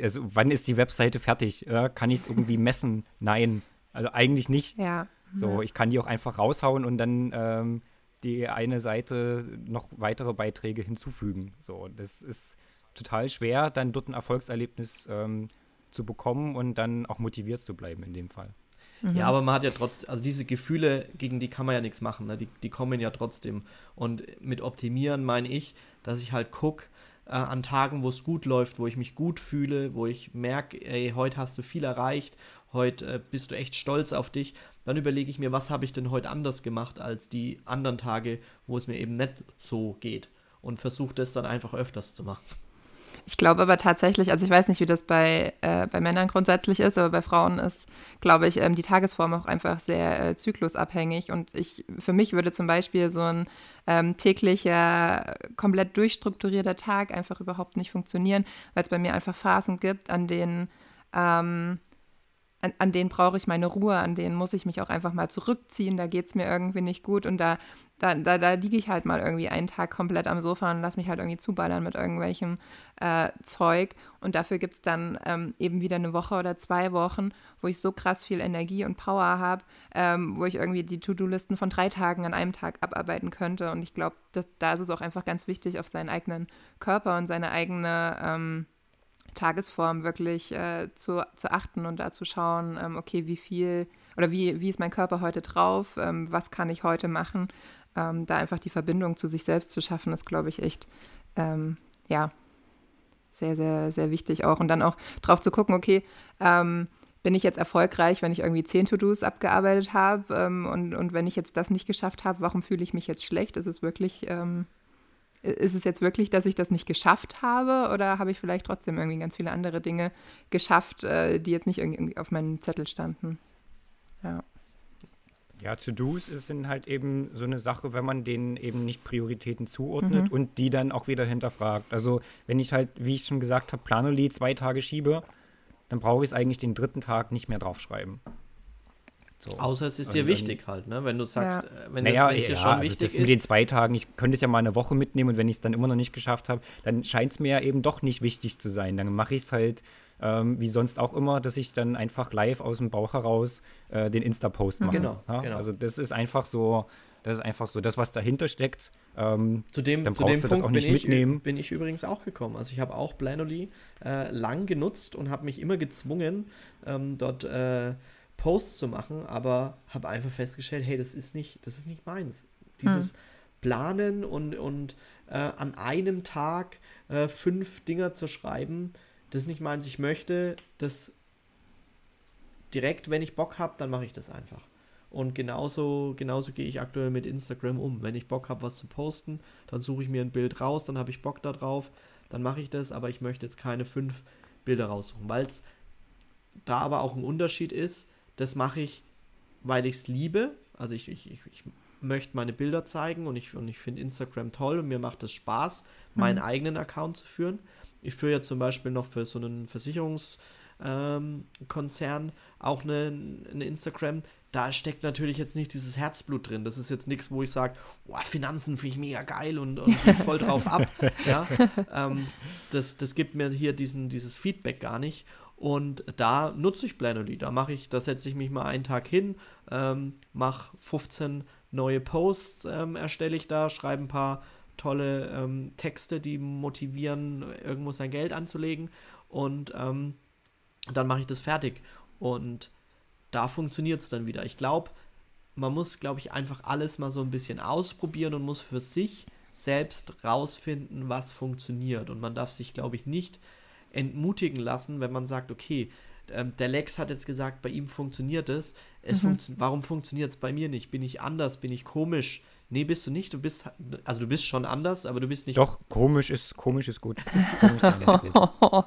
also wann ist die Webseite fertig? Ja? Kann ich es irgendwie messen? Nein. Also eigentlich nicht. Ja. So, ich kann die auch einfach raushauen und dann ähm, die eine Seite noch weitere Beiträge hinzufügen. So, das ist total schwer, dann dort ein Erfolgserlebnis ähm, zu bekommen und dann auch motiviert zu bleiben in dem Fall. ja, aber man hat ja trotzdem, also diese Gefühle, gegen die kann man ja nichts machen, ne? die, die kommen ja trotzdem. Und mit optimieren meine ich, dass ich halt gucke, äh, an Tagen, wo es gut läuft, wo ich mich gut fühle, wo ich merke, ey, heute hast du viel erreicht, heute äh, bist du echt stolz auf dich, dann überlege ich mir, was habe ich denn heute anders gemacht als die anderen Tage, wo es mir eben nicht so geht und versuche das dann einfach öfters zu machen. Ich glaube aber tatsächlich, also ich weiß nicht, wie das bei, äh, bei Männern grundsätzlich ist, aber bei Frauen ist, glaube ich, ähm, die Tagesform auch einfach sehr äh, zyklusabhängig. Und ich, für mich würde zum Beispiel so ein ähm, täglicher, komplett durchstrukturierter Tag einfach überhaupt nicht funktionieren, weil es bei mir einfach Phasen gibt, an denen ähm, an, an denen brauche ich meine Ruhe, an denen muss ich mich auch einfach mal zurückziehen, da geht es mir irgendwie nicht gut und da, da, da, da liege ich halt mal irgendwie einen Tag komplett am Sofa und lasse mich halt irgendwie zuballern mit irgendwelchem äh, Zeug und dafür gibt es dann ähm, eben wieder eine Woche oder zwei Wochen, wo ich so krass viel Energie und Power habe, ähm, wo ich irgendwie die To-Do-Listen von drei Tagen an einem Tag abarbeiten könnte und ich glaube, da ist es auch einfach ganz wichtig, auf seinen eigenen Körper und seine eigene ähm, Tagesform wirklich äh, zu, zu achten und da zu schauen, ähm, okay, wie viel oder wie, wie ist mein Körper heute drauf, ähm, was kann ich heute machen. Ähm, da einfach die Verbindung zu sich selbst zu schaffen, ist, glaube ich, echt, ähm, ja, sehr, sehr, sehr wichtig auch. Und dann auch drauf zu gucken, okay, ähm, bin ich jetzt erfolgreich, wenn ich irgendwie zehn To-Dos abgearbeitet habe ähm, und, und wenn ich jetzt das nicht geschafft habe, warum fühle ich mich jetzt schlecht? Ist es wirklich ist es jetzt wirklich, dass ich das nicht geschafft habe oder habe ich vielleicht trotzdem irgendwie ganz viele andere Dinge geschafft, äh, die jetzt nicht irgendwie auf meinem Zettel standen? Ja. Ja, To-Dos sind halt eben so eine Sache, wenn man denen eben nicht Prioritäten zuordnet mhm. und die dann auch wieder hinterfragt. Also wenn ich halt, wie ich schon gesagt habe, Planoli zwei Tage schiebe, dann brauche ich es eigentlich den dritten Tag nicht mehr draufschreiben. So. Außer es ist dir wichtig halt, ne? Wenn du sagst, ja. Äh, wenn naja, das, ja, schon also wichtig das ist. mit den zwei Tagen, ich könnte es ja mal eine Woche mitnehmen und wenn ich es dann immer noch nicht geschafft habe, dann scheint es mir ja eben doch nicht wichtig zu sein. Dann mache ich es halt ähm, wie sonst auch immer, dass ich dann einfach live aus dem Bauch heraus äh, den Insta-Post mache. Genau, ja? genau. Also das ist einfach so, das ist einfach so, das, was dahinter steckt, ähm, zu dem, dann zu dem du Punkt das auch nicht bin mitnehmen. Ich, bin ich übrigens auch gekommen. Also ich habe auch Planoly äh, lang genutzt und habe mich immer gezwungen, ähm, dort äh, Posts zu machen, aber habe einfach festgestellt, hey, das ist nicht, das ist nicht meins. Dieses hm. Planen und, und äh, an einem Tag äh, fünf Dinger zu schreiben, das ist nicht meins. Ich möchte das direkt, wenn ich Bock habe, dann mache ich das einfach. Und genauso, genauso gehe ich aktuell mit Instagram um. Wenn ich Bock habe, was zu posten, dann suche ich mir ein Bild raus, dann habe ich Bock darauf, dann mache ich das, aber ich möchte jetzt keine fünf Bilder raussuchen, weil es da aber auch ein Unterschied ist, das mache ich, weil ich es liebe. Also ich, ich, ich, ich, möchte meine Bilder zeigen und ich, und ich finde Instagram toll und mir macht es Spaß, meinen mhm. eigenen Account zu führen. Ich führe ja zum Beispiel noch für so einen Versicherungskonzern ähm, auch eine, eine Instagram. Da steckt natürlich jetzt nicht dieses Herzblut drin. Das ist jetzt nichts, wo ich sage, Finanzen finde ich mega geil und, und voll drauf ab. Ja? Ähm, das, das gibt mir hier diesen, dieses Feedback gar nicht. Und da nutze ich Planoly. Da mache ich, da setze ich mich mal einen Tag hin, ähm, mache 15 neue Posts, ähm, erstelle ich da, schreibe ein paar tolle ähm, Texte, die motivieren, irgendwo sein Geld anzulegen. Und ähm, dann mache ich das fertig. Und da funktioniert es dann wieder. Ich glaube, man muss, glaube ich, einfach alles mal so ein bisschen ausprobieren und muss für sich selbst rausfinden, was funktioniert. Und man darf sich, glaube ich, nicht entmutigen lassen, wenn man sagt, okay, ähm, der Lex hat jetzt gesagt, bei ihm funktioniert es. es mhm. funktio warum funktioniert es bei mir nicht? Bin ich anders? Bin ich komisch? Nee, bist du nicht. Du bist, also du bist schon anders, aber du bist nicht. Doch, komisch ist, komisch ist gut.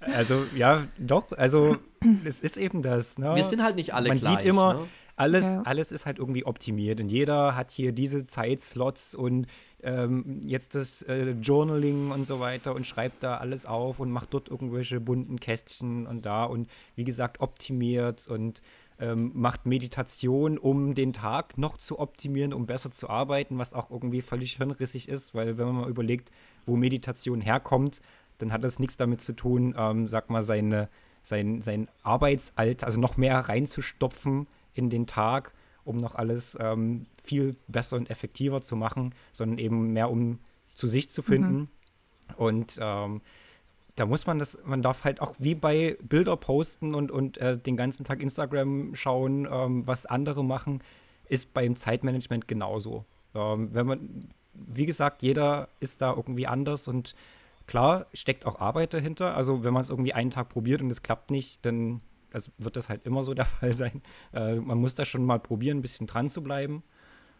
also, ja, doch, also es ist eben das. Ne? Wir sind halt nicht alle Man gleich. sieht immer, ne? Alles, ja. alles ist halt irgendwie optimiert und jeder hat hier diese Zeitslots und ähm, jetzt das äh, Journaling und so weiter und schreibt da alles auf und macht dort irgendwelche bunten Kästchen und da und wie gesagt optimiert und ähm, macht Meditation, um den Tag noch zu optimieren, um besser zu arbeiten, was auch irgendwie völlig hirnrissig ist, weil wenn man mal überlegt, wo Meditation herkommt, dann hat das nichts damit zu tun, ähm, sag mal, seine, sein, sein Arbeitsalter, also noch mehr reinzustopfen in den Tag um noch alles ähm, viel besser und effektiver zu machen, sondern eben mehr um zu sich zu finden. Mhm. Und ähm, da muss man das, man darf halt auch wie bei Bilder posten und, und äh, den ganzen Tag Instagram schauen, ähm, was andere machen, ist beim Zeitmanagement genauso. Ähm, wenn man, wie gesagt, jeder ist da irgendwie anders und klar steckt auch Arbeit dahinter. Also wenn man es irgendwie einen Tag probiert und es klappt nicht, dann also wird das halt immer so der Fall sein. Äh, man muss da schon mal probieren, ein bisschen dran zu bleiben.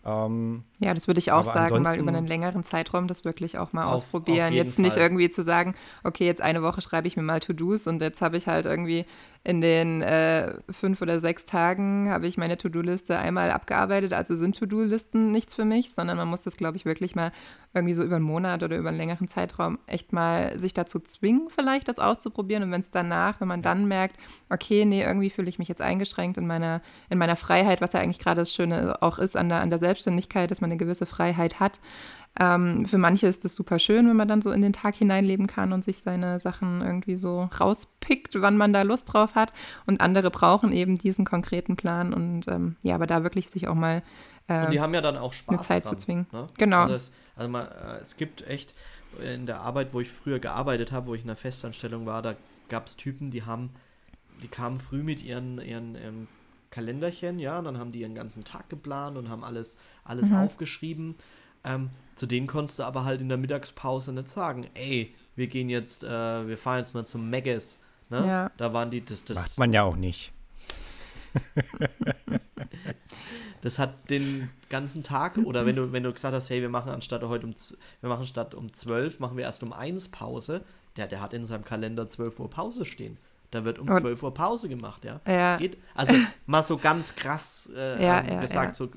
Ähm, Ja, das würde ich auch sagen, mal über einen längeren Zeitraum das wirklich auch mal Auf- auf ausprobieren. jeden Jetzt nicht Fall. irgendwie zu sagen, okay, jetzt eine Woche schreibe ich mir mal To-Dos und jetzt habe ich halt irgendwie in den äh, fünf oder sechs Tagen habe ich meine To-Do-Liste einmal abgearbeitet. Also sind To-Do-Listen nichts für mich, sondern man muss das, glaube ich, wirklich mal irgendwie so über einen Monat oder über einen längeren Zeitraum echt mal sich dazu zwingen, vielleicht das auszuprobieren. Und wenn es danach, wenn man dann merkt, okay, nee, irgendwie fühle ich mich jetzt eingeschränkt in meiner, in meiner Freiheit, was ja eigentlich gerade das Schöne auch ist an der, an der Selbstständigkeit, dass man eine gewisse Freiheit hat. Ähm, für manche ist es super schön, wenn man dann so in den Tag hineinleben kann und sich seine Sachen irgendwie so rauspickt, wann man da Lust drauf hat. Und andere brauchen eben diesen konkreten Plan und ähm, ja, aber da wirklich sich auch mal äh, Und die haben ja dann auch Spaß eine Zeit dran, zu zwingen. Ne? Genau. Also, es, also mal, äh, es gibt echt in der Arbeit, wo ich früher gearbeitet habe, wo ich in einer Festanstellung war, da gab es Typen, die haben, die kamen früh mit ihren, ihren ähm, Kalenderchen, ja, und dann haben die ihren ganzen Tag geplant und haben alles, alles Mhm. aufgeschrieben. Ähm, zu denen konntest du aber halt in der Mittagspause nicht sagen, ey, wir gehen jetzt, äh, wir fahren jetzt mal zum Megas. Ne? Ja. Da waren die, das, das, macht man ja auch nicht. Das hat den ganzen Tag oder wenn du wenn du gesagt hast, hey, wir machen anstatt heute um wir machen statt um 12, machen wir erst um 1 Pause, der der hat in seinem Kalender 12 Uhr Pause stehen. Da wird um Und- 12 Uhr Pause gemacht, ja. Ja. Das geht also mal so ganz krass äh, Ja, ähm, ja, gesagt so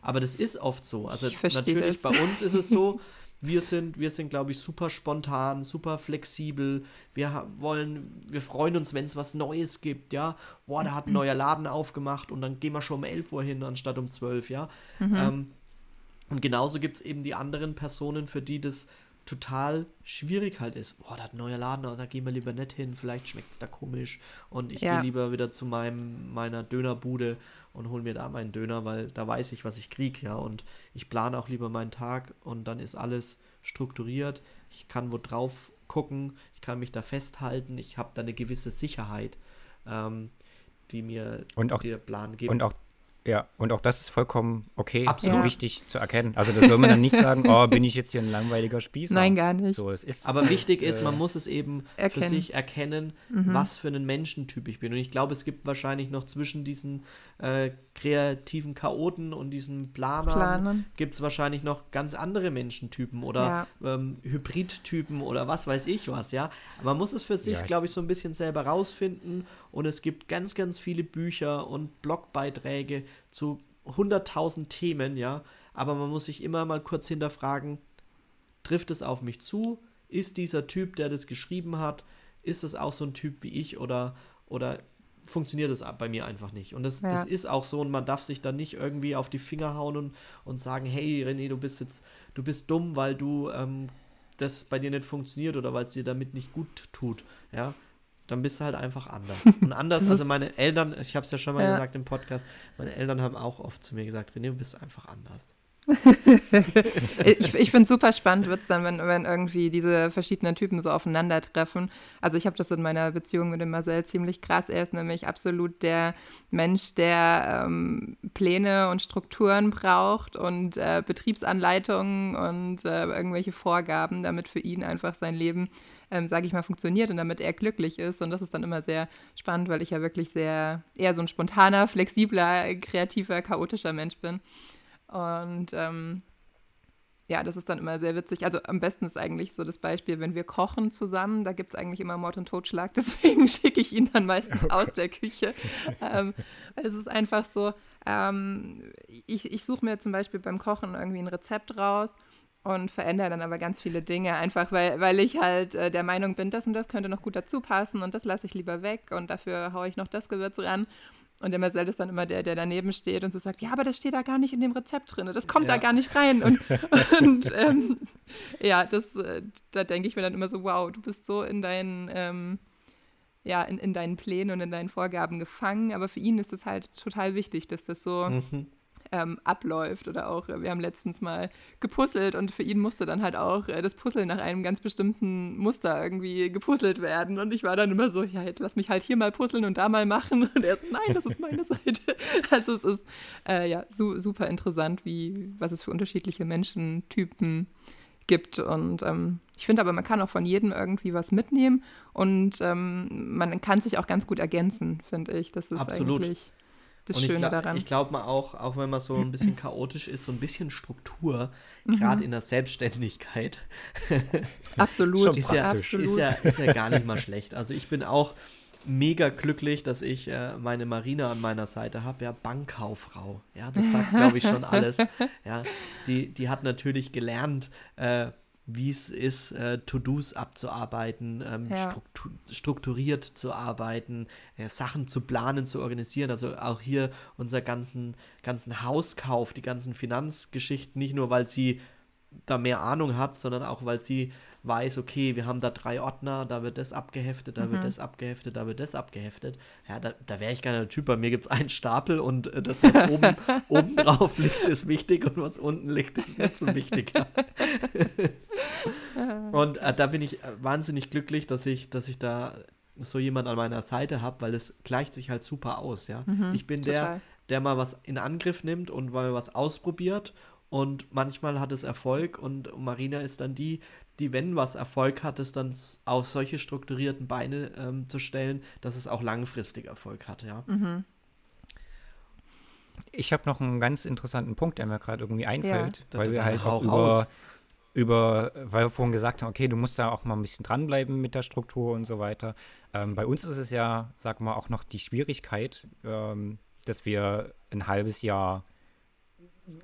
aber das ist oft so. Also natürlich das. bei uns ist es so, wir sind, wir sind, glaube ich, super spontan, super flexibel. Wir wollen, wir freuen uns, wenn es was Neues gibt, ja. Boah, da hat ein neuer Laden aufgemacht und dann gehen wir schon um 11 Uhr hin, anstatt um 12, ja. Ähm, und genauso gibt es eben die anderen Personen, für die das total schwierig halt ist. Boah, da hat ein neuer Laden, da gehen wir lieber nicht hin, vielleicht schmeckt es da komisch. Und ich Ja. gehe lieber wieder zu meinem, meiner Dönerbude und hole mir da meinen Döner, weil da weiß ich, was ich kriege, ja. Und ich plane auch lieber meinen Tag und dann ist alles strukturiert. Ich kann wo drauf gucken, ich kann mich da festhalten, ich habe da eine gewisse Sicherheit, ähm, die mir Und auch- die der Plan gibt. Und auch, ja, und auch das ist vollkommen okay Absolut. wichtig zu erkennen. Also das soll man dann nicht sagen, oh, bin ich jetzt hier ein langweiliger Spießer. Nein, gar nicht. So, es ist, Aber wichtig ist, äh, man muss es eben für erkennen. Mhm. sich erkennen, was für einen Menschentyp ich bin. Und ich glaube, es gibt wahrscheinlich noch zwischen diesen äh, kreativen Chaoten und diesen Planern, Planern. gibt es wahrscheinlich noch ganz andere Menschentypen oder ähm, Hybridtypen oder was weiß ich was, ja. Aber man muss es für sich, Ja, glaube ich, so ein bisschen selber rausfinden. Und es gibt ganz, ganz viele Bücher und Blogbeiträge zu 100.000 Themen, ja. Aber man muss sich immer mal kurz hinterfragen, trifft es auf mich zu? Ist dieser Typ, der das geschrieben hat, ist es auch so ein Typ wie ich oder, oder funktioniert es bei mir einfach nicht? Und das, Ja. das ist auch so und man darf sich dann nicht irgendwie auf die Finger hauen und, und sagen, hey René, du bist jetzt, du bist dumm, weil du ähm, das bei dir nicht funktioniert oder weil es dir damit nicht gut tut, ja. Dann bist du halt einfach anders. Und anders, also meine Eltern, ich habe es ja schon mal Ja. gesagt im Podcast, meine Eltern haben auch oft zu mir gesagt, René, du bist einfach anders. Ich, ich finde es super spannend, wird es dann, wenn, wenn irgendwie diese verschiedenen Typen so aufeinandertreffen. Also ich habe das in meiner Beziehung mit dem Marcel ziemlich krass. Er ist nämlich absolut der Mensch, der ähm, Pläne und Strukturen braucht und äh, Betriebsanleitungen und äh, irgendwelche Vorgaben, damit für ihn einfach sein Leben, ähm, sage ich mal, funktioniert und damit er glücklich ist. Und das ist dann immer sehr spannend, weil ich ja wirklich sehr eher so ein spontaner, flexibler, kreativer, chaotischer Mensch bin. Und ähm, ja, das ist dann immer sehr witzig. Also am besten ist eigentlich so das Beispiel, wenn wir kochen zusammen, da gibt es eigentlich immer Mord und Totschlag. Deswegen schicke ich ihn dann meistens aus der Küche. ähm, weil es ist einfach so, ähm, ich, ich suche mir zum Beispiel beim Kochen irgendwie ein Rezept raus und verändere dann aber ganz viele Dinge, einfach weil, weil ich halt äh, der Meinung bin, das und das könnte noch gut dazu passen und das lasse ich lieber weg und dafür haue ich noch das Gewürz ran. Und der Marcel ist dann immer der, der daneben steht und so sagt, ja, aber das steht da gar nicht in dem Rezept drin, das kommt Ja. da gar nicht rein. Und, und ähm, ja, das, äh, da denke ich mir dann immer so, wow, du bist so in deinen, ähm, ja, in, in deinen Plänen und in deinen Vorgaben gefangen, aber für ihn ist es halt total wichtig, dass das so Mhm. Ähm, abläuft oder auch, äh, wir haben letztens mal gepuzzelt und für ihn musste dann halt auch äh, das Puzzle nach einem ganz bestimmten Muster irgendwie gepuzzelt werden und ich war dann immer so, ja, jetzt lass mich halt hier mal puzzeln und da mal machen und er so, nein, das ist meine Seite. Also es ist äh, ja su super interessant, wie, was es für unterschiedliche Menschentypen gibt und ähm, ich finde aber, man kann auch von jedem irgendwie was mitnehmen und ähm, man kann sich auch ganz gut ergänzen, finde ich. Das ist Absolut. eigentlich das Und ich Schöne glaub- daran. Ich glaube mal auch, auch wenn man so ein bisschen chaotisch ist, so ein bisschen Struktur, gerade in der Selbstständigkeit, absolut, ist ja, absolut. ist, ja, ist ja gar nicht mal schlecht. Also ich bin auch mega glücklich, dass ich äh, meine Marina an meiner Seite habe, ja, Bankkauffrau. Ja, das sagt, glaube ich, schon alles. Ja, die, die hat natürlich gelernt, äh, wie es ist, äh, To-Dos abzuarbeiten, ähm, Ja. struktu strukturiert zu arbeiten, äh, Sachen zu planen, zu organisieren. Also auch hier unser ganzen, ganzen Hauskauf, die ganzen Finanzgeschichten, nicht nur, weil sie da mehr Ahnung hat, sondern auch, weil sie weiß, okay, wir haben da drei Ordner, da wird das abgeheftet, da wird das abgeheftet, da wird das abgeheftet. Ja, da, da wäre ich gerne der Typ. Bei mir gibt es einen Stapel und äh, das, was oben, oben drauf liegt, ist wichtig und was unten liegt, ist nicht so wichtig. und äh, da bin ich äh, wahnsinnig glücklich, dass ich, dass ich da so jemand an meiner Seite habe, weil es gleicht sich halt super aus, ja. ich bin der, total. der mal was in Angriff nimmt und mal was ausprobiert und manchmal hat es Erfolg und Marina ist dann die, die, wenn was Erfolg hat, es dann auf solche strukturierten Beine ähm, zu stellen, dass es auch langfristig Erfolg hat, ja. Ich habe noch einen ganz interessanten Punkt, der mir gerade irgendwie einfällt, Da- weil da- wir halt auch über, über, weil wir vorhin gesagt haben, okay, du musst da auch mal ein bisschen dranbleiben mit der Struktur und so weiter. Ähm, bei uns ist es ja, sag mal, auch noch die Schwierigkeit, ähm, dass wir ein halbes Jahr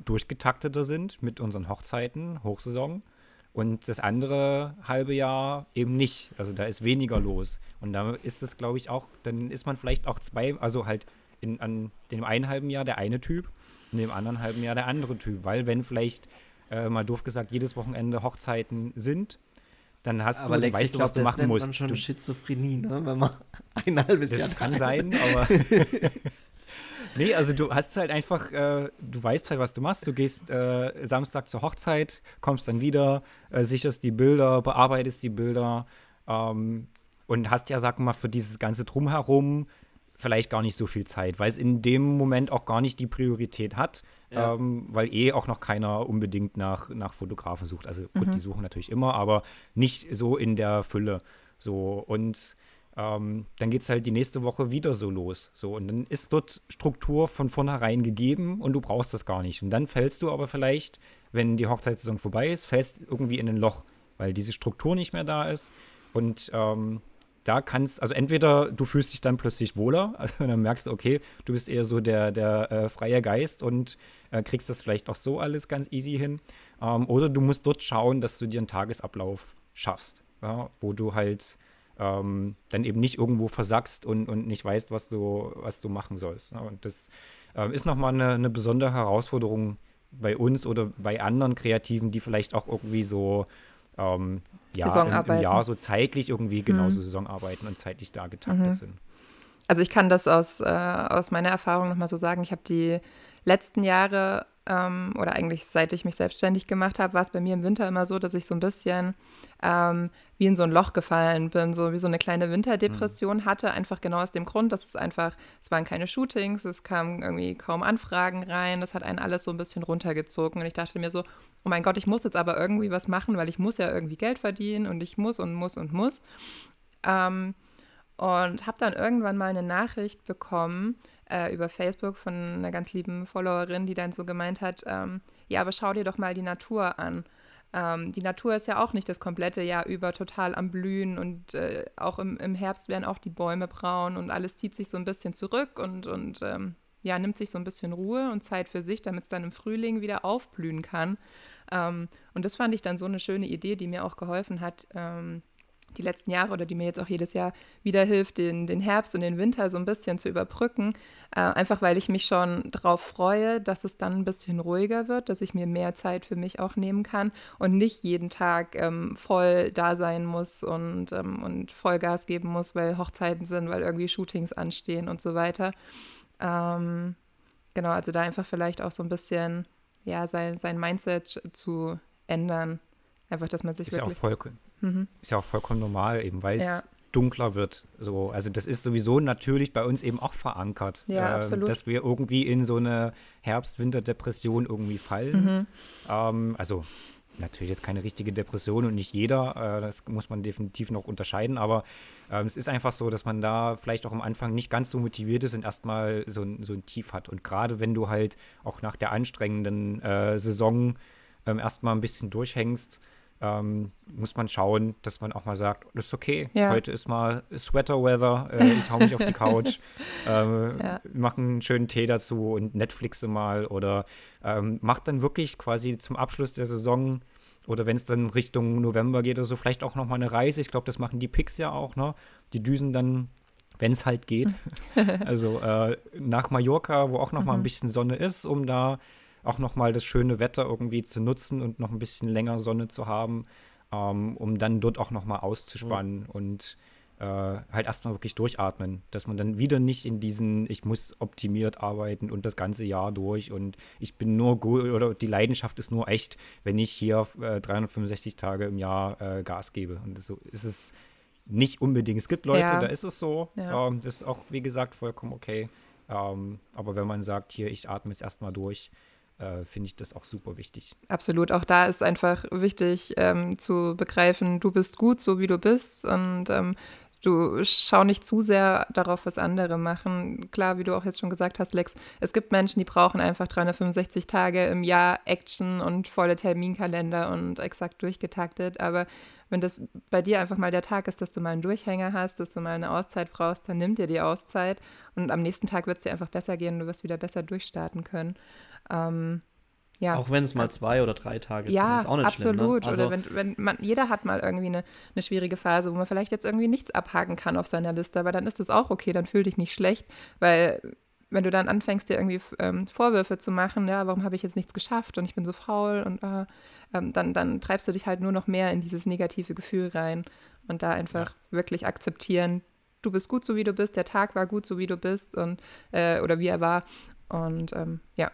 durchgetakteter sind mit unseren Hochzeiten, Hochsaison. Und das andere halbe Jahr eben nicht. Also da ist weniger los. Und da ist es, glaube ich, auch, dann ist man vielleicht auch zwei, also halt in, an dem einen halben Jahr der eine Typ und dem anderen halben Jahr der andere Typ. Weil wenn vielleicht, äh, mal doof gesagt, jedes Wochenende Hochzeiten sind, dann hast Aber du, Lex, weißt du, was du das machen nennt musst. man schon Du, Schizophrenie, ne? wenn man ein halbes Jahr das kann sein, aber. nee, also du hast halt einfach, äh, du weißt halt, was du machst. Du gehst äh, Samstag zur Hochzeit, kommst dann wieder, äh, sicherst die Bilder, bearbeitest die Bilder ähm, und hast ja, sag mal, für dieses ganze Drumherum vielleicht gar nicht so viel Zeit, weil es in dem Moment auch gar nicht die Priorität hat, Ja. ähm, weil eh auch noch keiner unbedingt nach, nach Fotografen sucht. Also gut, die suchen natürlich immer, aber nicht so in der Fülle. So und ähm, dann geht es halt die nächste Woche wieder so los. So, und dann ist dort Struktur von vornherein gegeben und du brauchst das gar nicht. Und dann fällst du aber vielleicht, wenn die Hochzeitssaison vorbei ist, fällst irgendwie in ein Loch, weil diese Struktur nicht mehr da ist. Und ähm, da kannst, also entweder du fühlst dich dann plötzlich wohler, also dann merkst du, okay, du bist eher so der, der äh, freie Geist und äh, kriegst das vielleicht auch so alles ganz easy hin. Ähm, oder du musst dort schauen, dass du dir einen Tagesablauf schaffst, ja, wo du halt ähm, dann eben nicht irgendwo versackst und, und nicht weißt, was du, was du machen sollst. Ne? Und das ähm, ist nochmal eine, eine besondere Herausforderung bei uns oder bei anderen Kreativen, die vielleicht auch irgendwie so ähm, ja, im, im. Jahr so zeitlich irgendwie genauso Saisonarbeiten und zeitlich da getaktet sind. Also ich kann das aus, äh, aus meiner Erfahrung nochmal so sagen. Ich habe die letzten Jahre ähm, oder eigentlich seit ich mich selbstständig gemacht habe, war es bei mir im Winter immer so, dass ich so ein bisschen ähm, wie in so ein Loch gefallen bin, so wie so eine kleine Winterdepression hatte, einfach genau aus dem Grund, dass es einfach, es waren keine Shootings, es kamen irgendwie kaum Anfragen rein, das hat einen alles so ein bisschen runtergezogen und ich dachte mir so, oh mein Gott, ich muss jetzt aber irgendwie was machen, weil ich muss ja irgendwie Geld verdienen und ich muss und muss und muss. Ähm, und habe dann irgendwann mal eine Nachricht bekommen äh, über Facebook von einer ganz lieben Followerin, die dann so gemeint hat, ähm, ja, aber schau dir doch mal die Natur an. Ähm, die Natur ist ja auch nicht das komplette Jahr über total am Blühen und äh, auch im, im Herbst werden auch die Bäume braun und alles zieht sich so ein bisschen zurück und, und ähm, ja, nimmt sich so ein bisschen Ruhe und Zeit für sich, damit es dann im Frühling wieder aufblühen kann. Ähm, und das fand ich dann so eine schöne Idee, die mir auch geholfen hat, ähm, die letzten Jahre oder die mir jetzt auch jedes Jahr wieder hilft, den, den Herbst und den Winter so ein bisschen zu überbrücken. Äh, einfach weil ich mich schon darauf freue, dass es dann ein bisschen ruhiger wird, dass ich mir mehr Zeit für mich auch nehmen kann und nicht jeden Tag ähm, voll da sein muss und, ähm, und Vollgas geben muss, weil Hochzeiten sind, weil irgendwie Shootings anstehen und so weiter. Ähm, genau, also da einfach vielleicht auch so ein bisschen ja, sein, sein Mindset zu ändern. Einfach, dass man sich Ist ja, auch wirklich. Mhm. ist ja auch vollkommen normal, eben weil es Ja. dunkler wird. So, also das ist sowieso natürlich bei uns eben auch verankert, Ja, absolut. dass wir irgendwie in so eine Herbst-Winter-Depression irgendwie fallen. Mhm. Ähm, also natürlich jetzt keine richtige Depression und nicht jeder, äh, das muss man definitiv noch unterscheiden, aber ähm, es ist einfach so, dass man da vielleicht auch am Anfang nicht ganz so motiviert ist und erstmal so, ein, so ein Tief hat. Und gerade wenn du halt auch nach der anstrengenden äh, Saison ähm, erstmal ein bisschen durchhängst, ähm, muss man schauen, dass man auch mal sagt, das ist okay, ja. heute ist mal Sweater-Weather, äh, ich hau mich auf die Couch, äh, ja. mache einen schönen Tee dazu und Netflixe mal oder ähm, macht dann wirklich quasi zum Abschluss der Saison oder wenn es dann Richtung November geht oder so, vielleicht auch noch mal eine Reise. Ich glaube, das machen die Picks ja auch, ne? Die düsen dann, wenn es halt geht, also äh, nach Mallorca, wo auch noch mhm. mal ein mhm. bisschen Sonne ist, um da auch noch mal das schöne Wetter irgendwie zu nutzen und noch ein bisschen länger Sonne zu haben, ähm, um dann dort auch noch mal auszuspannen mhm. und äh, halt erstmal wirklich durchatmen, dass man dann wieder nicht in diesen, ich muss optimiert arbeiten und das ganze Jahr durch und ich bin nur gut oder die Leidenschaft ist nur echt, wenn ich hier äh, 365 Tage im Jahr äh, Gas gebe. Und so ist es nicht unbedingt. Es gibt Leute, ja. da ist es so. Ja. Ähm, das ist auch, wie gesagt, vollkommen okay. Ähm, aber wenn man sagt, hier, ich atme jetzt erstmal durch, äh, finde ich das auch super wichtig. Absolut. Auch da ist einfach wichtig ähm, zu begreifen, du bist gut, so wie du bist. Und ähm, Du schau nicht zu sehr darauf, was andere machen. Klar, wie du auch jetzt schon gesagt hast, Lex, es gibt Menschen, die brauchen einfach 365 Tage im Jahr Action und volle Terminkalender und exakt durchgetaktet. Aber wenn das bei dir einfach mal der Tag ist, dass du mal einen Durchhänger hast, dass du mal eine Auszeit brauchst, dann nimm dir die Auszeit und am nächsten Tag wird es dir einfach besser gehen und du wirst wieder besser durchstarten können. Ähm, ja. Auch wenn es mal zwei oder drei Tage sind, ja, ist auch nicht absolut. schlimm. Ne? Also oder wenn, wenn man, jeder hat mal irgendwie eine, eine schwierige Phase, wo man vielleicht jetzt irgendwie nichts abhaken kann auf seiner Liste, aber dann ist das auch okay, dann fühl dich nicht schlecht, weil wenn du dann anfängst, dir irgendwie ähm, Vorwürfe zu machen, ja, warum habe ich jetzt nichts geschafft und ich bin so faul und äh, ähm, dann, dann treibst du dich halt nur noch mehr in dieses negative Gefühl rein und da einfach ja. wirklich akzeptieren, du bist gut so wie du bist, der Tag war gut so wie du bist und äh, oder wie er war und ähm, ja.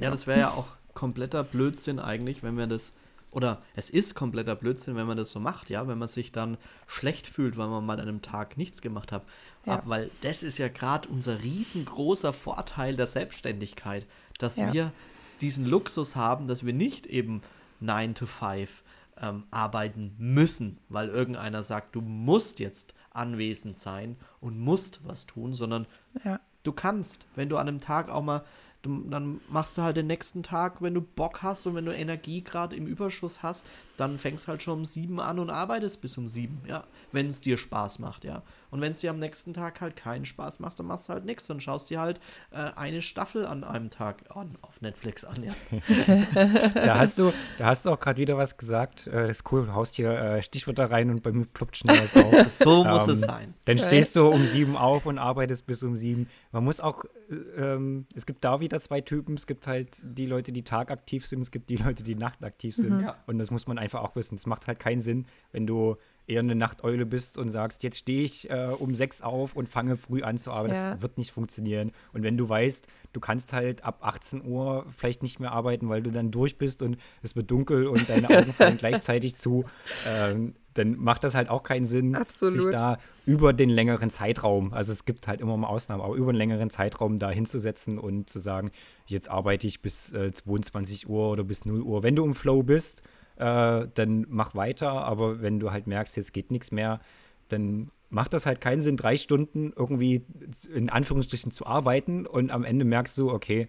Ja, das wäre ja auch kompletter Blödsinn eigentlich, wenn man das oder es ist kompletter Blödsinn, wenn man das so macht, ja, wenn man sich dann schlecht fühlt, weil man mal an einem Tag nichts gemacht hat. Ja. Weil das ist ja gerade unser riesengroßer Vorteil der Selbstständigkeit, dass ja. wir diesen Luxus haben, dass wir nicht eben 9 to 5 ähm, arbeiten müssen, weil irgendeiner sagt, du musst jetzt anwesend sein und musst was tun, sondern ja. du kannst, wenn du an einem Tag auch mal Du, dann machst du halt den nächsten Tag, wenn du Bock hast und wenn du Energie gerade im Überschuss hast, dann fängst halt schon um sieben an und arbeitest bis um sieben, ja, wenn es dir Spaß macht, ja. Und wenn es dir am nächsten Tag halt keinen Spaß macht, dann machst du halt nichts, dann schaust dir halt äh, eine Staffel an einem Tag an, auf Netflix an, ja. da hast du, da hast du auch gerade wieder was gesagt, äh, das ist cool, du haust hier äh, Stichwörter rein und bei mir ploppt schnell was auf. so muss ähm, es sein. Dann stehst du um sieben auf und arbeitest bis um sieben. Man muss auch, äh, ähm, es gibt da wieder zwei Typen, es gibt halt die Leute, die tagaktiv sind, es gibt die Leute, die nachtaktiv sind. Mhm. Und das muss man einfach auch wissen. Es macht halt keinen Sinn, wenn du eher eine Nachteule bist und sagst, jetzt stehe ich äh, um sechs auf und fange früh an zu arbeiten. Ja. Das wird nicht funktionieren. Und wenn du weißt, du kannst halt ab 18 Uhr vielleicht nicht mehr arbeiten, weil du dann durch bist und es wird dunkel und deine Augen fallen gleichzeitig zu, ähm, dann macht das halt auch keinen Sinn, Absolut. sich da über den längeren Zeitraum, also es gibt halt immer mal Ausnahmen, aber über einen längeren Zeitraum da hinzusetzen und zu sagen, jetzt arbeite ich bis äh, 22 Uhr oder bis 0 Uhr. Wenn du im Flow bist, äh, dann mach weiter. Aber wenn du halt merkst, jetzt geht nichts mehr, dann macht das halt keinen Sinn, drei Stunden irgendwie in Anführungsstrichen zu arbeiten und am Ende merkst du, okay,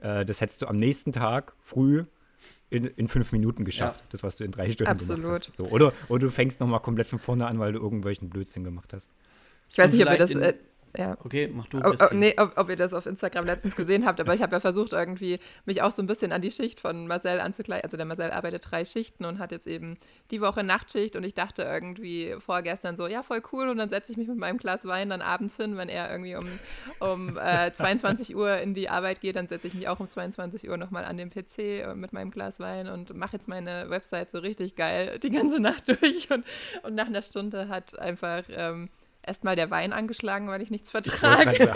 äh, das hättest du am nächsten Tag früh in, in fünf Minuten geschafft, ja. das, was du in drei Stunden Absolut. gemacht hast. So, oder, oder du fängst nochmal komplett von vorne an, weil du irgendwelchen Blödsinn gemacht hast. Ich weiß nicht, ob wir das. Äh, ja. Okay, mach du. Oh, oh, nee, ob, ob, ihr das auf Instagram letztens gesehen habt, aber ich habe ja versucht, irgendwie mich auch so ein bisschen an die Schicht von Marcel anzugleichen. Also der Marcel arbeitet drei Schichten und hat jetzt eben die Woche Nachtschicht und ich dachte irgendwie vorgestern so, ja, voll cool. Und dann setze ich mich mit meinem Glas Wein dann abends hin, wenn er irgendwie um, um äh, 22 Uhr in die Arbeit geht, dann setze ich mich auch um 22 Uhr nochmal an den PC äh, mit meinem Glas Wein und mache jetzt meine Website so richtig geil die ganze Nacht durch. Und, und nach einer Stunde hat einfach. Ähm, erstmal der Wein angeschlagen, weil ich nichts vertrage.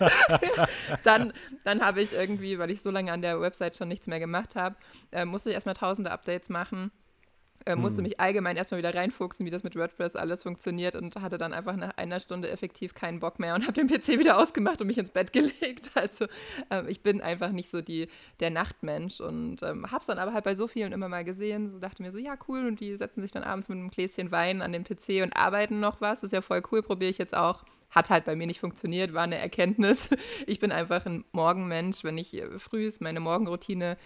dann dann habe ich irgendwie, weil ich so lange an der Website schon nichts mehr gemacht habe, äh, musste ich erstmal tausende Updates machen. Äh, musste mich allgemein erstmal wieder reinfuchsen, wie das mit WordPress alles funktioniert und hatte dann einfach nach einer Stunde effektiv keinen Bock mehr und habe den PC wieder ausgemacht und mich ins Bett gelegt. Also ähm, ich bin einfach nicht so die, der Nachtmensch und ähm, habe es dann aber halt bei so vielen immer mal gesehen. So dachte mir so, ja cool und die setzen sich dann abends mit einem Gläschen Wein an den PC und arbeiten noch was. ist ja voll cool, probiere ich jetzt auch. Hat halt bei mir nicht funktioniert, war eine Erkenntnis. Ich bin einfach ein Morgenmensch. Wenn ich äh, früh meine Morgenroutine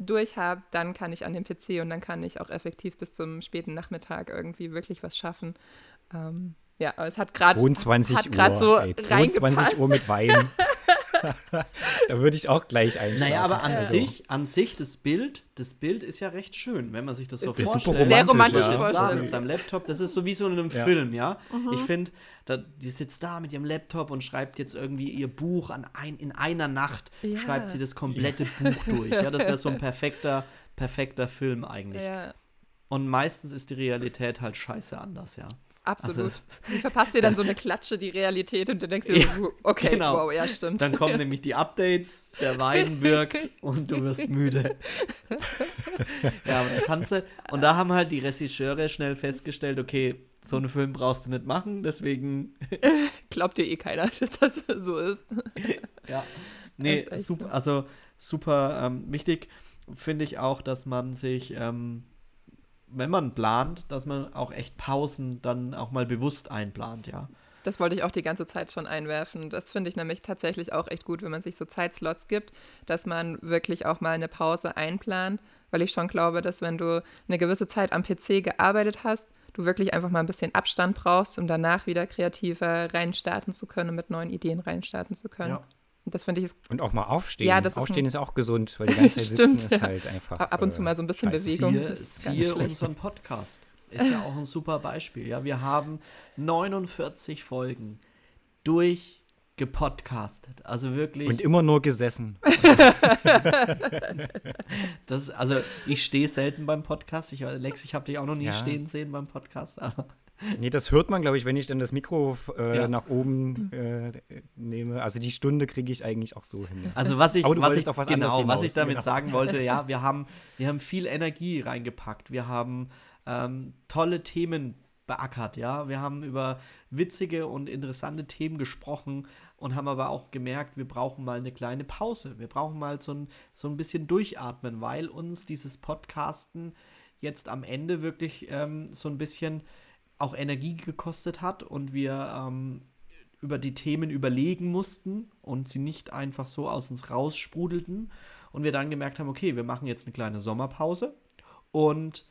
durch habe, dann kann ich an den PC und dann kann ich auch effektiv bis zum späten Nachmittag irgendwie wirklich was schaffen. Ähm, ja, aber es hat gerade 22 hat Uhr. so ey, 22 Uhr mit Wein. da würde ich auch gleich einschlafen. Naja, aber an Also, sich, an sich das Bild, das Bild ist ja recht schön, wenn man sich das so Das ist super vorstellt. Sehr romantisch Der sitzt da mit seinem Laptop, das ist so wie so in einem Ja. Film, ja. Ich finde, die sitzt da mit ihrem Laptop und schreibt jetzt irgendwie ihr Buch an ein, in einer Nacht, Ja. schreibt sie das komplette Buch durch. Ja, das wäre so ein perfekter, perfekter Film eigentlich. Ja, Und meistens ist die Realität halt scheiße anders, ja. Absolut. Also Du verpasst dir dann so eine Klatsche, die Realität, und du denkst dir Ja, so, okay, genau. wow, ja, stimmt. Dann kommen nämlich die Updates, der Wein wirkt und du wirst müde. ja, aber da kannst du, und da haben halt die Regisseure schnell festgestellt, okay, so einen Film brauchst du nicht machen, deswegen, Glaubt dir eh keiner, dass das so ist. ja. Nee, super, so. also super ähm, wichtig finde ich auch, dass man sich, ähm, wenn man plant, dass man auch echt Pausen dann auch mal bewusst einplant, ja. Das wollte ich auch die ganze Zeit schon einwerfen. Das finde ich nämlich tatsächlich auch echt gut, wenn man sich so Zeitslots gibt, dass man wirklich auch mal eine Pause einplant, weil ich schon glaube, dass wenn du eine gewisse Zeit am PC gearbeitet hast, du wirklich einfach mal ein bisschen Abstand brauchst, um danach wieder kreativer reinstarten zu können und mit neuen Ideen reinstarten zu können. Ja. Und das finde ich ist Und auch mal aufstehen. Ja, das ist aufstehen ein- ist, auch gesund, weil die ganze Zeit Stimmt, sitzen ist ja. halt einfach. ab und zu äh, mal so ein bisschen scheiße. Bewegung. Siehe, ist siehe unseren Podcast. Ist ja auch ein super Beispiel. Ja, wir haben 49 Folgen durchgepodcastet. Also wirklich. Und immer nur gesessen. das, ist- also ich stehe selten beim Podcast. Ich, Lex, ich habe dich auch noch nie Ja. stehen sehen beim Podcast. Aber Nee, das hört man, glaube ich, wenn ich dann das Mikro äh, Ja. nach oben äh, nehme. Also die Stunde kriege ich eigentlich auch so hin. Also was ich, was ich, was genau, was ich damit genau. sagen wollte, ja, wir haben, wir haben viel Energie reingepackt. Wir haben ähm, tolle Themen beackert, ja. Wir haben über witzige und interessante Themen gesprochen und haben aber auch gemerkt, wir brauchen mal eine kleine Pause. Wir brauchen mal so ein, so ein bisschen durchatmen, weil uns dieses Podcasten jetzt am Ende wirklich ähm, so ein bisschen auch Energie gekostet hat und wir ähm, über die Themen überlegen mussten und sie nicht einfach so aus uns raussprudelten. Und wir dann gemerkt haben, okay, wir machen jetzt eine kleine Sommerpause. Und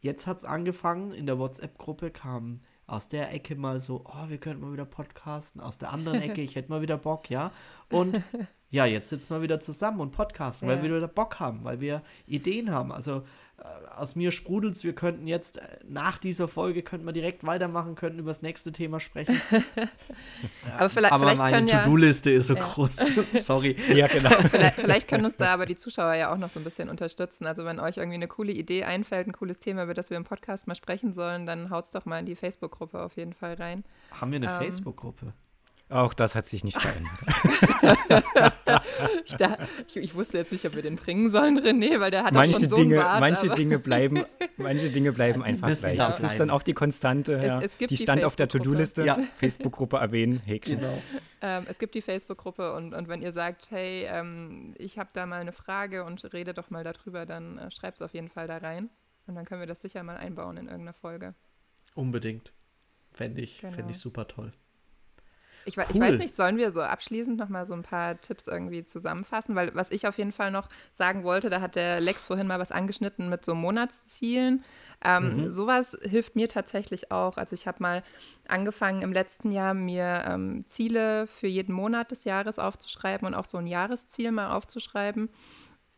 jetzt hat es angefangen, in der WhatsApp-Gruppe kam aus der Ecke mal so, oh, wir könnten mal wieder podcasten. Aus der anderen Ecke, ich hätte mal wieder Bock, ja. Und ja, jetzt sitzen wir wieder zusammen und podcasten, weil Ja. wir wieder Bock haben, weil wir Ideen haben. Also aus mir sprudelt's, wir könnten jetzt äh, nach dieser Folge könnten wir direkt weitermachen, könnten über das nächste Thema sprechen. Aber vielleicht, Aber vielleicht meine können ja, To-Do-Liste ist so Ja. groß. Sorry. Ja, genau. vielleicht, vielleicht können uns da aber die Zuschauer ja auch noch so ein bisschen unterstützen. Also wenn euch irgendwie eine coole Idee einfällt, ein cooles Thema, über das wir im Podcast mal sprechen sollen, dann haut's doch mal in die Facebook-Gruppe auf jeden Fall rein. Haben wir eine Ähm. Facebook-Gruppe? Auch das hat sich nicht verändert. Ich, da, ich, ich wusste jetzt nicht, ob wir den bringen sollen, René, weil der hat auch manche schon so Dinge, einen Bart. manche Dinge bleiben, manche Dinge bleiben einfach gleich. da Das ist bleiben. dann auch die Konstante. ja. es gibt die die stand auf der. To-Do-Liste. Ja. Facebook-Gruppe erwähnen, Häkchen. Genau. ähm, es gibt die Facebook-Gruppe und, und wenn ihr sagt, hey, ähm, ich habe da mal eine Frage und rede doch mal darüber, dann äh, schreibt es auf jeden Fall da rein. Und dann können wir das sicher mal einbauen in irgendeiner Folge. Unbedingt. Fände ich, Genau. fänd ich super toll. Ich, wei- ich Cool. weiß nicht, sollen wir so abschließend nochmal so ein paar Tipps irgendwie zusammenfassen? Weil was ich auf jeden Fall noch sagen wollte, da hat der Lex vorhin mal was angeschnitten mit so Monatszielen. Ähm, Sowas hilft mir tatsächlich auch. Also ich habe mal angefangen im letzten Jahr mir ähm, Ziele für jeden Monat des Jahres aufzuschreiben und auch so ein Jahresziel mal aufzuschreiben.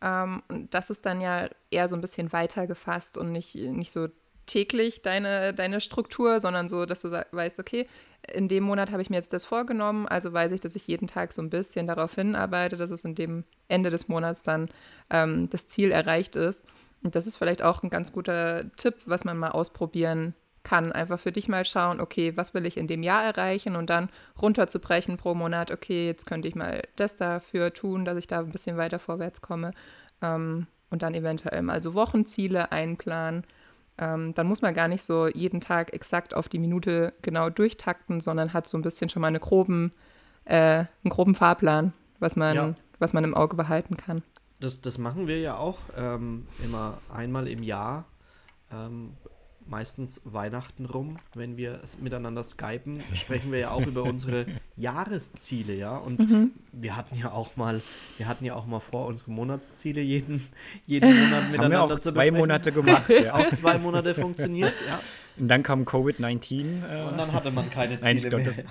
Ähm, und das ist dann ja eher so ein bisschen weiter gefasst und nicht, nicht so täglich deine, deine Struktur, sondern so, dass du weißt, okay, in dem Monat habe ich mir jetzt das vorgenommen, also weiß ich, dass ich jeden Tag so ein bisschen darauf hinarbeite, dass es in dem Ende des Monats dann ähm, das Ziel erreicht ist. Und das ist vielleicht auch ein ganz guter Tipp, was man mal ausprobieren kann. Einfach für dich mal schauen, okay, was will ich in dem Jahr erreichen und dann runterzubrechen pro Monat, okay, jetzt könnte ich mal das dafür tun, dass ich da ein bisschen weiter vorwärts komme. Ähm, und dann eventuell mal so Wochenziele einplanen. Ähm, dann muss man gar nicht so jeden Tag exakt auf die Minute genau durchtakten, sondern hat so ein bisschen schon mal eine groben, äh, einen groben Fahrplan, was man, Ja. was man im Auge behalten kann. Das, das machen wir ja auch ähm, immer einmal im Jahr. Ähm, meistens Weihnachten rum, wenn wir miteinander skypen, sprechen wir ja auch über unsere Jahresziele, ja. Und Mhm. wir hatten ja auch mal, wir hatten ja auch mal vor, unsere Monatsziele jeden, jeden Monat Das haben miteinander wir auch zu zwei. Monate gemacht. ja. Auch zwei Monate funktioniert, ja. Und dann kam Covid-19. Äh, Und dann hatte man keine Nein, ich Ziele glaub, mehr.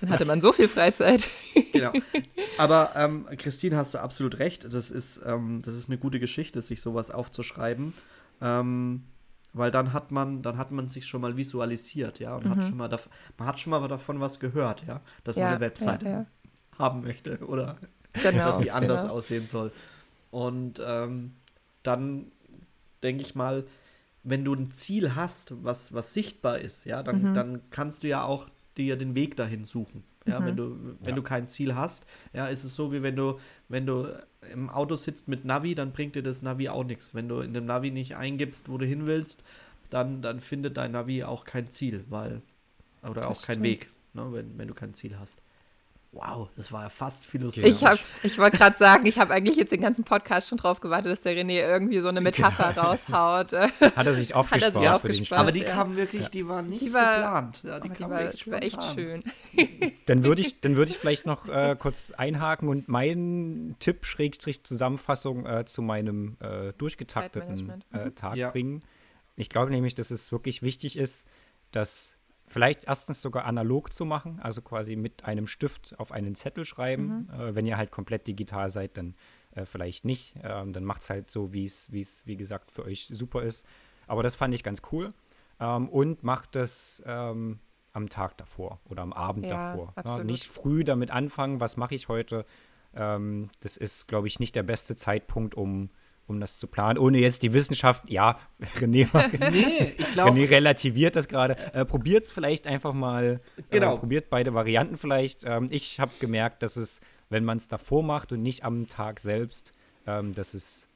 Dann hatte man so viel Freizeit. Genau. Aber ähm, Christine, hast du absolut recht. Das ist, ähm, das ist eine gute Geschichte, sich sowas aufzuschreiben. Ähm, weil dann hat man, dann hat man sich schon mal visualisiert, ja, und hat schon mal man hat schon mal davon was gehört, ja, dass man Ja, eine Webseite ja, ja. haben möchte oder Genau, dass die anders genau. aussehen soll. Und ähm, dann denke ich mal, wenn du ein Ziel hast, was, was sichtbar ist, ja, dann, Mhm. dann kannst du ja auch dir den Weg dahin suchen. Ja, Mhm. wenn du, wenn Ja. du kein Ziel hast, ja, ist es so, wie wenn du, wenn du im Auto sitzt mit Navi, dann bringt dir das Navi auch nichts. Wenn du in dem Navi nicht eingibst, wo du hin willst, dann, dann findet dein Navi auch kein Ziel, weil, oder Das auch kein stimmt. Weg, ne, wenn, wenn du kein Ziel hast. Wow, das war ja fast philosophisch. Ich, hab- ich wollte gerade sagen, ich habe eigentlich jetzt den ganzen Podcast schon drauf gewartet, dass der René irgendwie so eine Metapher raushaut. äh, hat er sich er aufgespart sich für den aufgespart. Spaß. Aber die ja. kamen wirklich, die waren nicht Die war- geplant. Ja, die Aber die kamen war, echt die war echt schön. Dann würde ich, dann würde ich vielleicht noch äh, kurz einhaken und meinen Tipp, Schrägstrich Zusammenfassung äh, zu meinem äh, durchgetakteten äh, Mhm. Tag Ja. bringen. Ich glaube nämlich, dass es wirklich wichtig ist, das vielleicht erstens sogar analog zu machen, also quasi mit einem Stift auf einen Zettel schreiben. Äh, wenn ihr halt komplett digital seid, dann äh, vielleicht nicht. Ähm, dann macht es halt so, wie es, wie es, wie gesagt, für euch super ist. Aber das fand ich ganz cool. Ähm, und macht das ähm, am Tag davor oder am Abend Ja, davor. Ja, absolut. nicht früh damit anfangen, was mache ich heute. Ähm, das ist, glaube ich, nicht der beste Zeitpunkt, um, um das zu planen. Ohne jetzt die Wissenschaft, ja, René, Nee, ich glaube, René relativiert das gerade. Äh, Probiert es vielleicht einfach mal. Genau. Äh, probiert beide Varianten vielleicht. Ähm, ich habe gemerkt, dass es, wenn man es davor macht und nicht am Tag selbst, ähm, dass es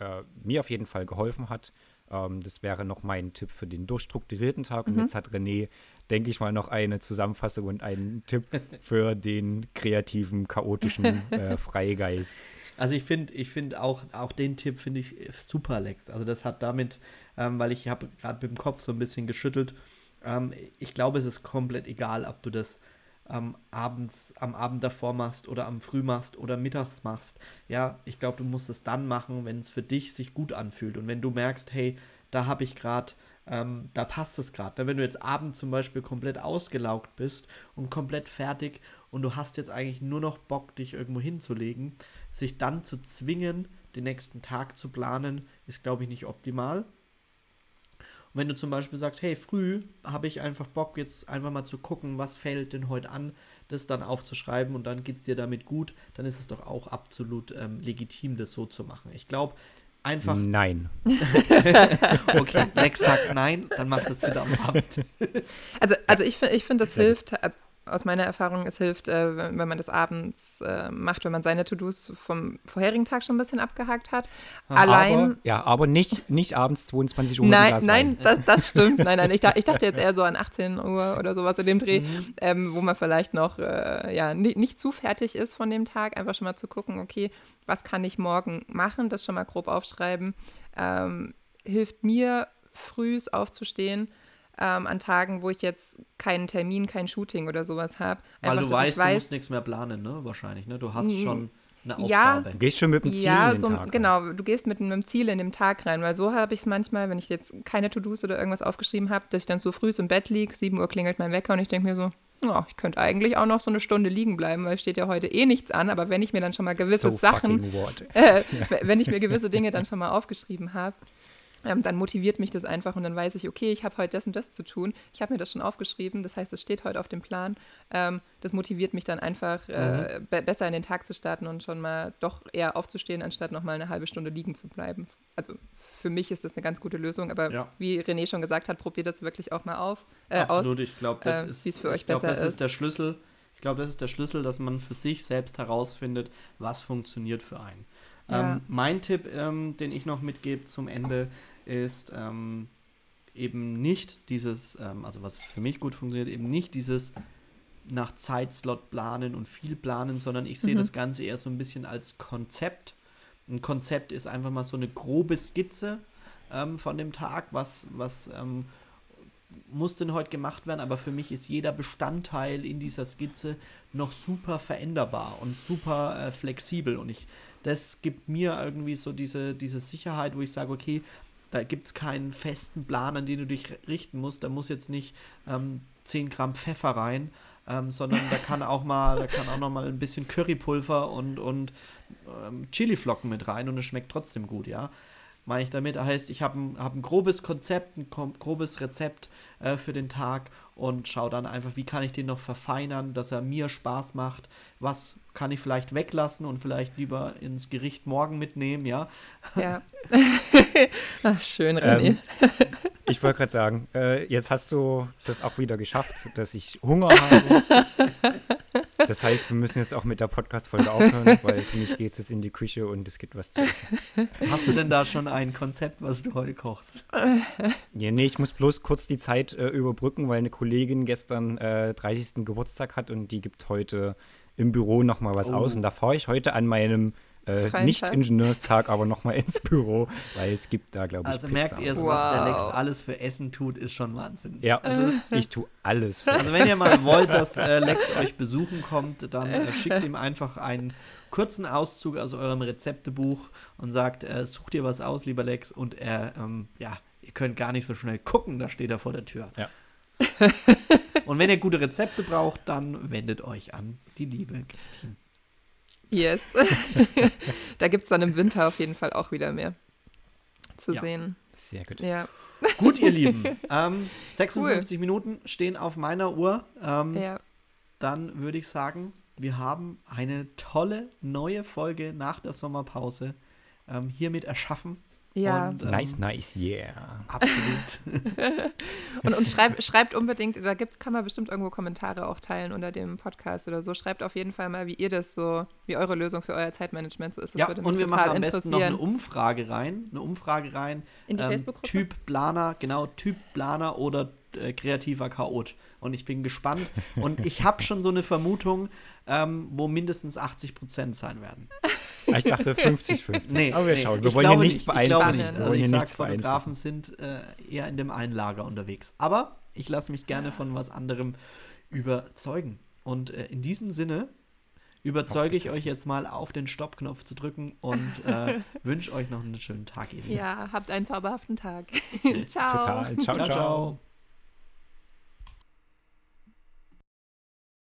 äh, mir auf jeden Fall geholfen hat. Ähm, das wäre noch mein Tipp für den durchstrukturierten Tag. Und jetzt hat René, denke ich mal, noch eine Zusammenfassung und einen Tipp für den kreativen, chaotischen äh, Freigeist. Also ich finde, ich finde auch, auch den Tipp finde ich äh, super, Lex. Also das hat damit, ähm, weil ich habe gerade mit dem Kopf so ein bisschen geschüttelt. Ähm, ich glaube, es ist komplett egal, ob du das ähm, abends, am Abend davor machst oder am Früh machst oder mittags machst. Ja, ich glaube, du musst es dann machen, wenn es für dich sich gut anfühlt und wenn du merkst, hey, da habe ich gerade, ähm, da passt es gerade. Wenn du jetzt abends zum Beispiel komplett ausgelaugt bist und komplett fertig und du hast jetzt eigentlich nur noch Bock, dich irgendwo hinzulegen, sich dann zu zwingen, den nächsten Tag zu planen, ist, glaube ich, nicht optimal. Und wenn du zum Beispiel sagst, hey, früh habe ich einfach Bock, jetzt einfach mal zu gucken, was fällt denn heute an, das dann aufzuschreiben und dann geht es dir damit gut, dann ist es doch auch absolut ähm, legitim, das so zu machen. Ich glaube, einfach, Nein. okay, Lex sagt nein, dann mach das bitte am Abend. Also, also ich, ich finde, das hilft, also aus meiner Erfahrung, es hilft, äh, wenn, wenn man das abends äh, macht, wenn man seine To-Dos vom vorherigen Tag schon ein bisschen abgehakt hat. Allein. Aber, ja, aber nicht, nicht abends 22 Uhr. Nein, nein, das, das stimmt. Nein, nein, ich, ich dachte jetzt eher so an 18 Uhr oder sowas in dem Dreh, Mhm. ähm, wo man vielleicht noch äh, ja, nicht, nicht zu fertig ist von dem Tag. Einfach schon mal zu gucken, okay, was kann ich morgen machen, das schon mal grob aufschreiben. Ähm, hilft mir, frühs aufzustehen. Ähm, an Tagen, wo ich jetzt keinen Termin, kein Shooting oder sowas habe. Weil du dass ich weißt, du musst nichts mehr planen, ne? Wahrscheinlich, ne? Du hast schon eine Ja. Aufgabe. Du gehst schon mit dem Ziel ja, in den so, Tag. rein. genau. Du gehst mit einem Ziel in den Tag rein, weil so habe ich es manchmal, wenn ich jetzt keine To-Dos oder irgendwas aufgeschrieben habe, dass ich dann so früh im Bett liege, 7 Uhr klingelt mein Wecker und ich denke mir so, ja, ich könnte eigentlich auch noch so eine Stunde liegen bleiben, weil es steht ja heute eh nichts an, aber wenn ich mir dann schon mal gewisse so Sachen, äh, wenn ich mir gewisse Dinge dann schon mal aufgeschrieben habe, ähm, dann motiviert mich das einfach und dann weiß ich, okay, ich habe heute das und das zu tun. Ich habe mir das schon aufgeschrieben, das heißt, es steht heute auf dem Plan. Ähm, das motiviert mich dann einfach, äh, be besser in den Tag zu starten und schon mal doch eher aufzustehen, anstatt noch mal eine halbe Stunde liegen zu bleiben. Also für mich ist das eine ganz gute Lösung, aber Ja. wie René schon gesagt hat, probiert das wirklich auch mal auf, äh, Absolut, aus. ich glaube, das äh, ist, ich glaub, besser das ist ist. der Schlüssel. Ich glaube, das ist der Schlüssel, dass man für sich selbst herausfindet, was funktioniert für einen. Ja. Ähm, mein Tipp, ähm, den ich noch mitgebe zum Ende, ist ähm, eben nicht dieses, ähm, also was für mich gut funktioniert, eben nicht dieses nach Zeitslot planen und viel planen, sondern ich sehe Mhm. das Ganze eher so ein bisschen als Konzept. Ein Konzept ist einfach mal so eine grobe Skizze ähm, von dem Tag, was, was ähm, muss denn heute gemacht werden, aber für mich ist jeder Bestandteil in dieser Skizze noch super veränderbar und super äh, flexibel und ich, das gibt mir irgendwie so diese, diese Sicherheit, wo ich sage, okay, da gibt es keinen festen Plan, an den du dich richten musst, da muss jetzt nicht ähm, 10 Gramm Pfeffer rein, ähm, sondern da kann auch mal, da kann auch noch mal ein bisschen Currypulver und, und ähm, Chiliflocken mit rein und es schmeckt trotzdem gut, ja meine ich damit. Heißt, ich habe ein, hab ein grobes Konzept, ein grobes Rezept äh, für den Tag und schaue dann einfach, wie kann ich den noch verfeinern, dass er mir Spaß macht. Was kann ich vielleicht weglassen und vielleicht lieber ins Gericht morgen mitnehmen, ja. Ja. Ach, schön, René. Ähm, ich wollte gerade sagen, äh, jetzt hast du das auch wieder geschafft, dass ich Hunger habe. Das heißt, wir müssen jetzt auch mit der Podcast-Folge aufhören, weil für mich geht es jetzt in die Küche und es gibt was zu essen. Hast du denn da schon ein Konzept, was du heute kochst? Ja, nee, ich muss bloß kurz die Zeit äh, überbrücken, weil eine Kollegin gestern äh, 30. Geburtstag hat und die gibt heute im Büro nochmal was Oh. aus. Und da fahre ich heute an meinem äh, Nicht-Ingenieurstag aber nochmal ins Büro, weil es gibt da, glaube ich, Also Pizza. merkt ihr, so, was der Wow. Lex alles für Essen tut, ist schon Wahnsinn. Ja, Also, ich tue alles. Für also wenn ihr mal wollt, dass äh, Lex euch besuchen kommt, dann äh, schickt ihm einfach einen kurzen Auszug aus eurem Rezeptebuch und sagt, äh, such dir was aus, lieber Lex, und er, ähm, ja, ihr könnt gar nicht so schnell gucken, da steht er vor der Tür. Ja. Und wenn ihr gute Rezepte braucht, dann wendet euch an die liebe Christine. Yes. da gibt es dann im Winter auf jeden Fall auch wieder mehr zu Ja. sehen. Sehr gut. Ja. Gut, ihr Lieben, ähm, 56 Minuten stehen auf meiner Uhr. Ähm, ja. Dann würde ich sagen, wir haben eine tolle neue Folge nach der Sommerpause ähm, hiermit erschaffen. Ja. Und, ähm, Nice, nice, yeah. Absolut. Und, und schreibt, schreibt unbedingt, da gibt's, kann man bestimmt irgendwo Kommentare auch teilen unter dem Podcast oder so. Schreibt auf jeden Fall mal, wie ihr das so, wie eure Lösung für euer Zeitmanagement so ist. Das ja, und wir machen am besten noch eine. Umfrage rein. Eine Umfrage rein. ähm, In die Facebook-Gruppe? Typ Planer, genau, Typ Planer oder äh, kreativer Chaot. Und ich bin gespannt. Und ich habe schon so eine Vermutung, ähm, wo mindestens 80 Prozent sein werden. Ah, Ich dachte 50-50. Nee, aber wir nee, schauen. Wir ich wollen ja glaube nichts nicht, ich glaube beeinflussen. nicht. Also ich ja sag, Fotografen sind äh, eher in dem einen Lager unterwegs. Aber ich lasse mich gerne von was anderem überzeugen. Und äh, in diesem Sinne überzeuge ich euch jetzt mal auf den Stoppknopf zu drücken und äh, wünsche euch noch einen schönen Tag, ihr Lieben. Ja, habt einen zauberhaften Tag. beeinflussen. Ciao. Total. Ciao, ciao. ciao. ciao.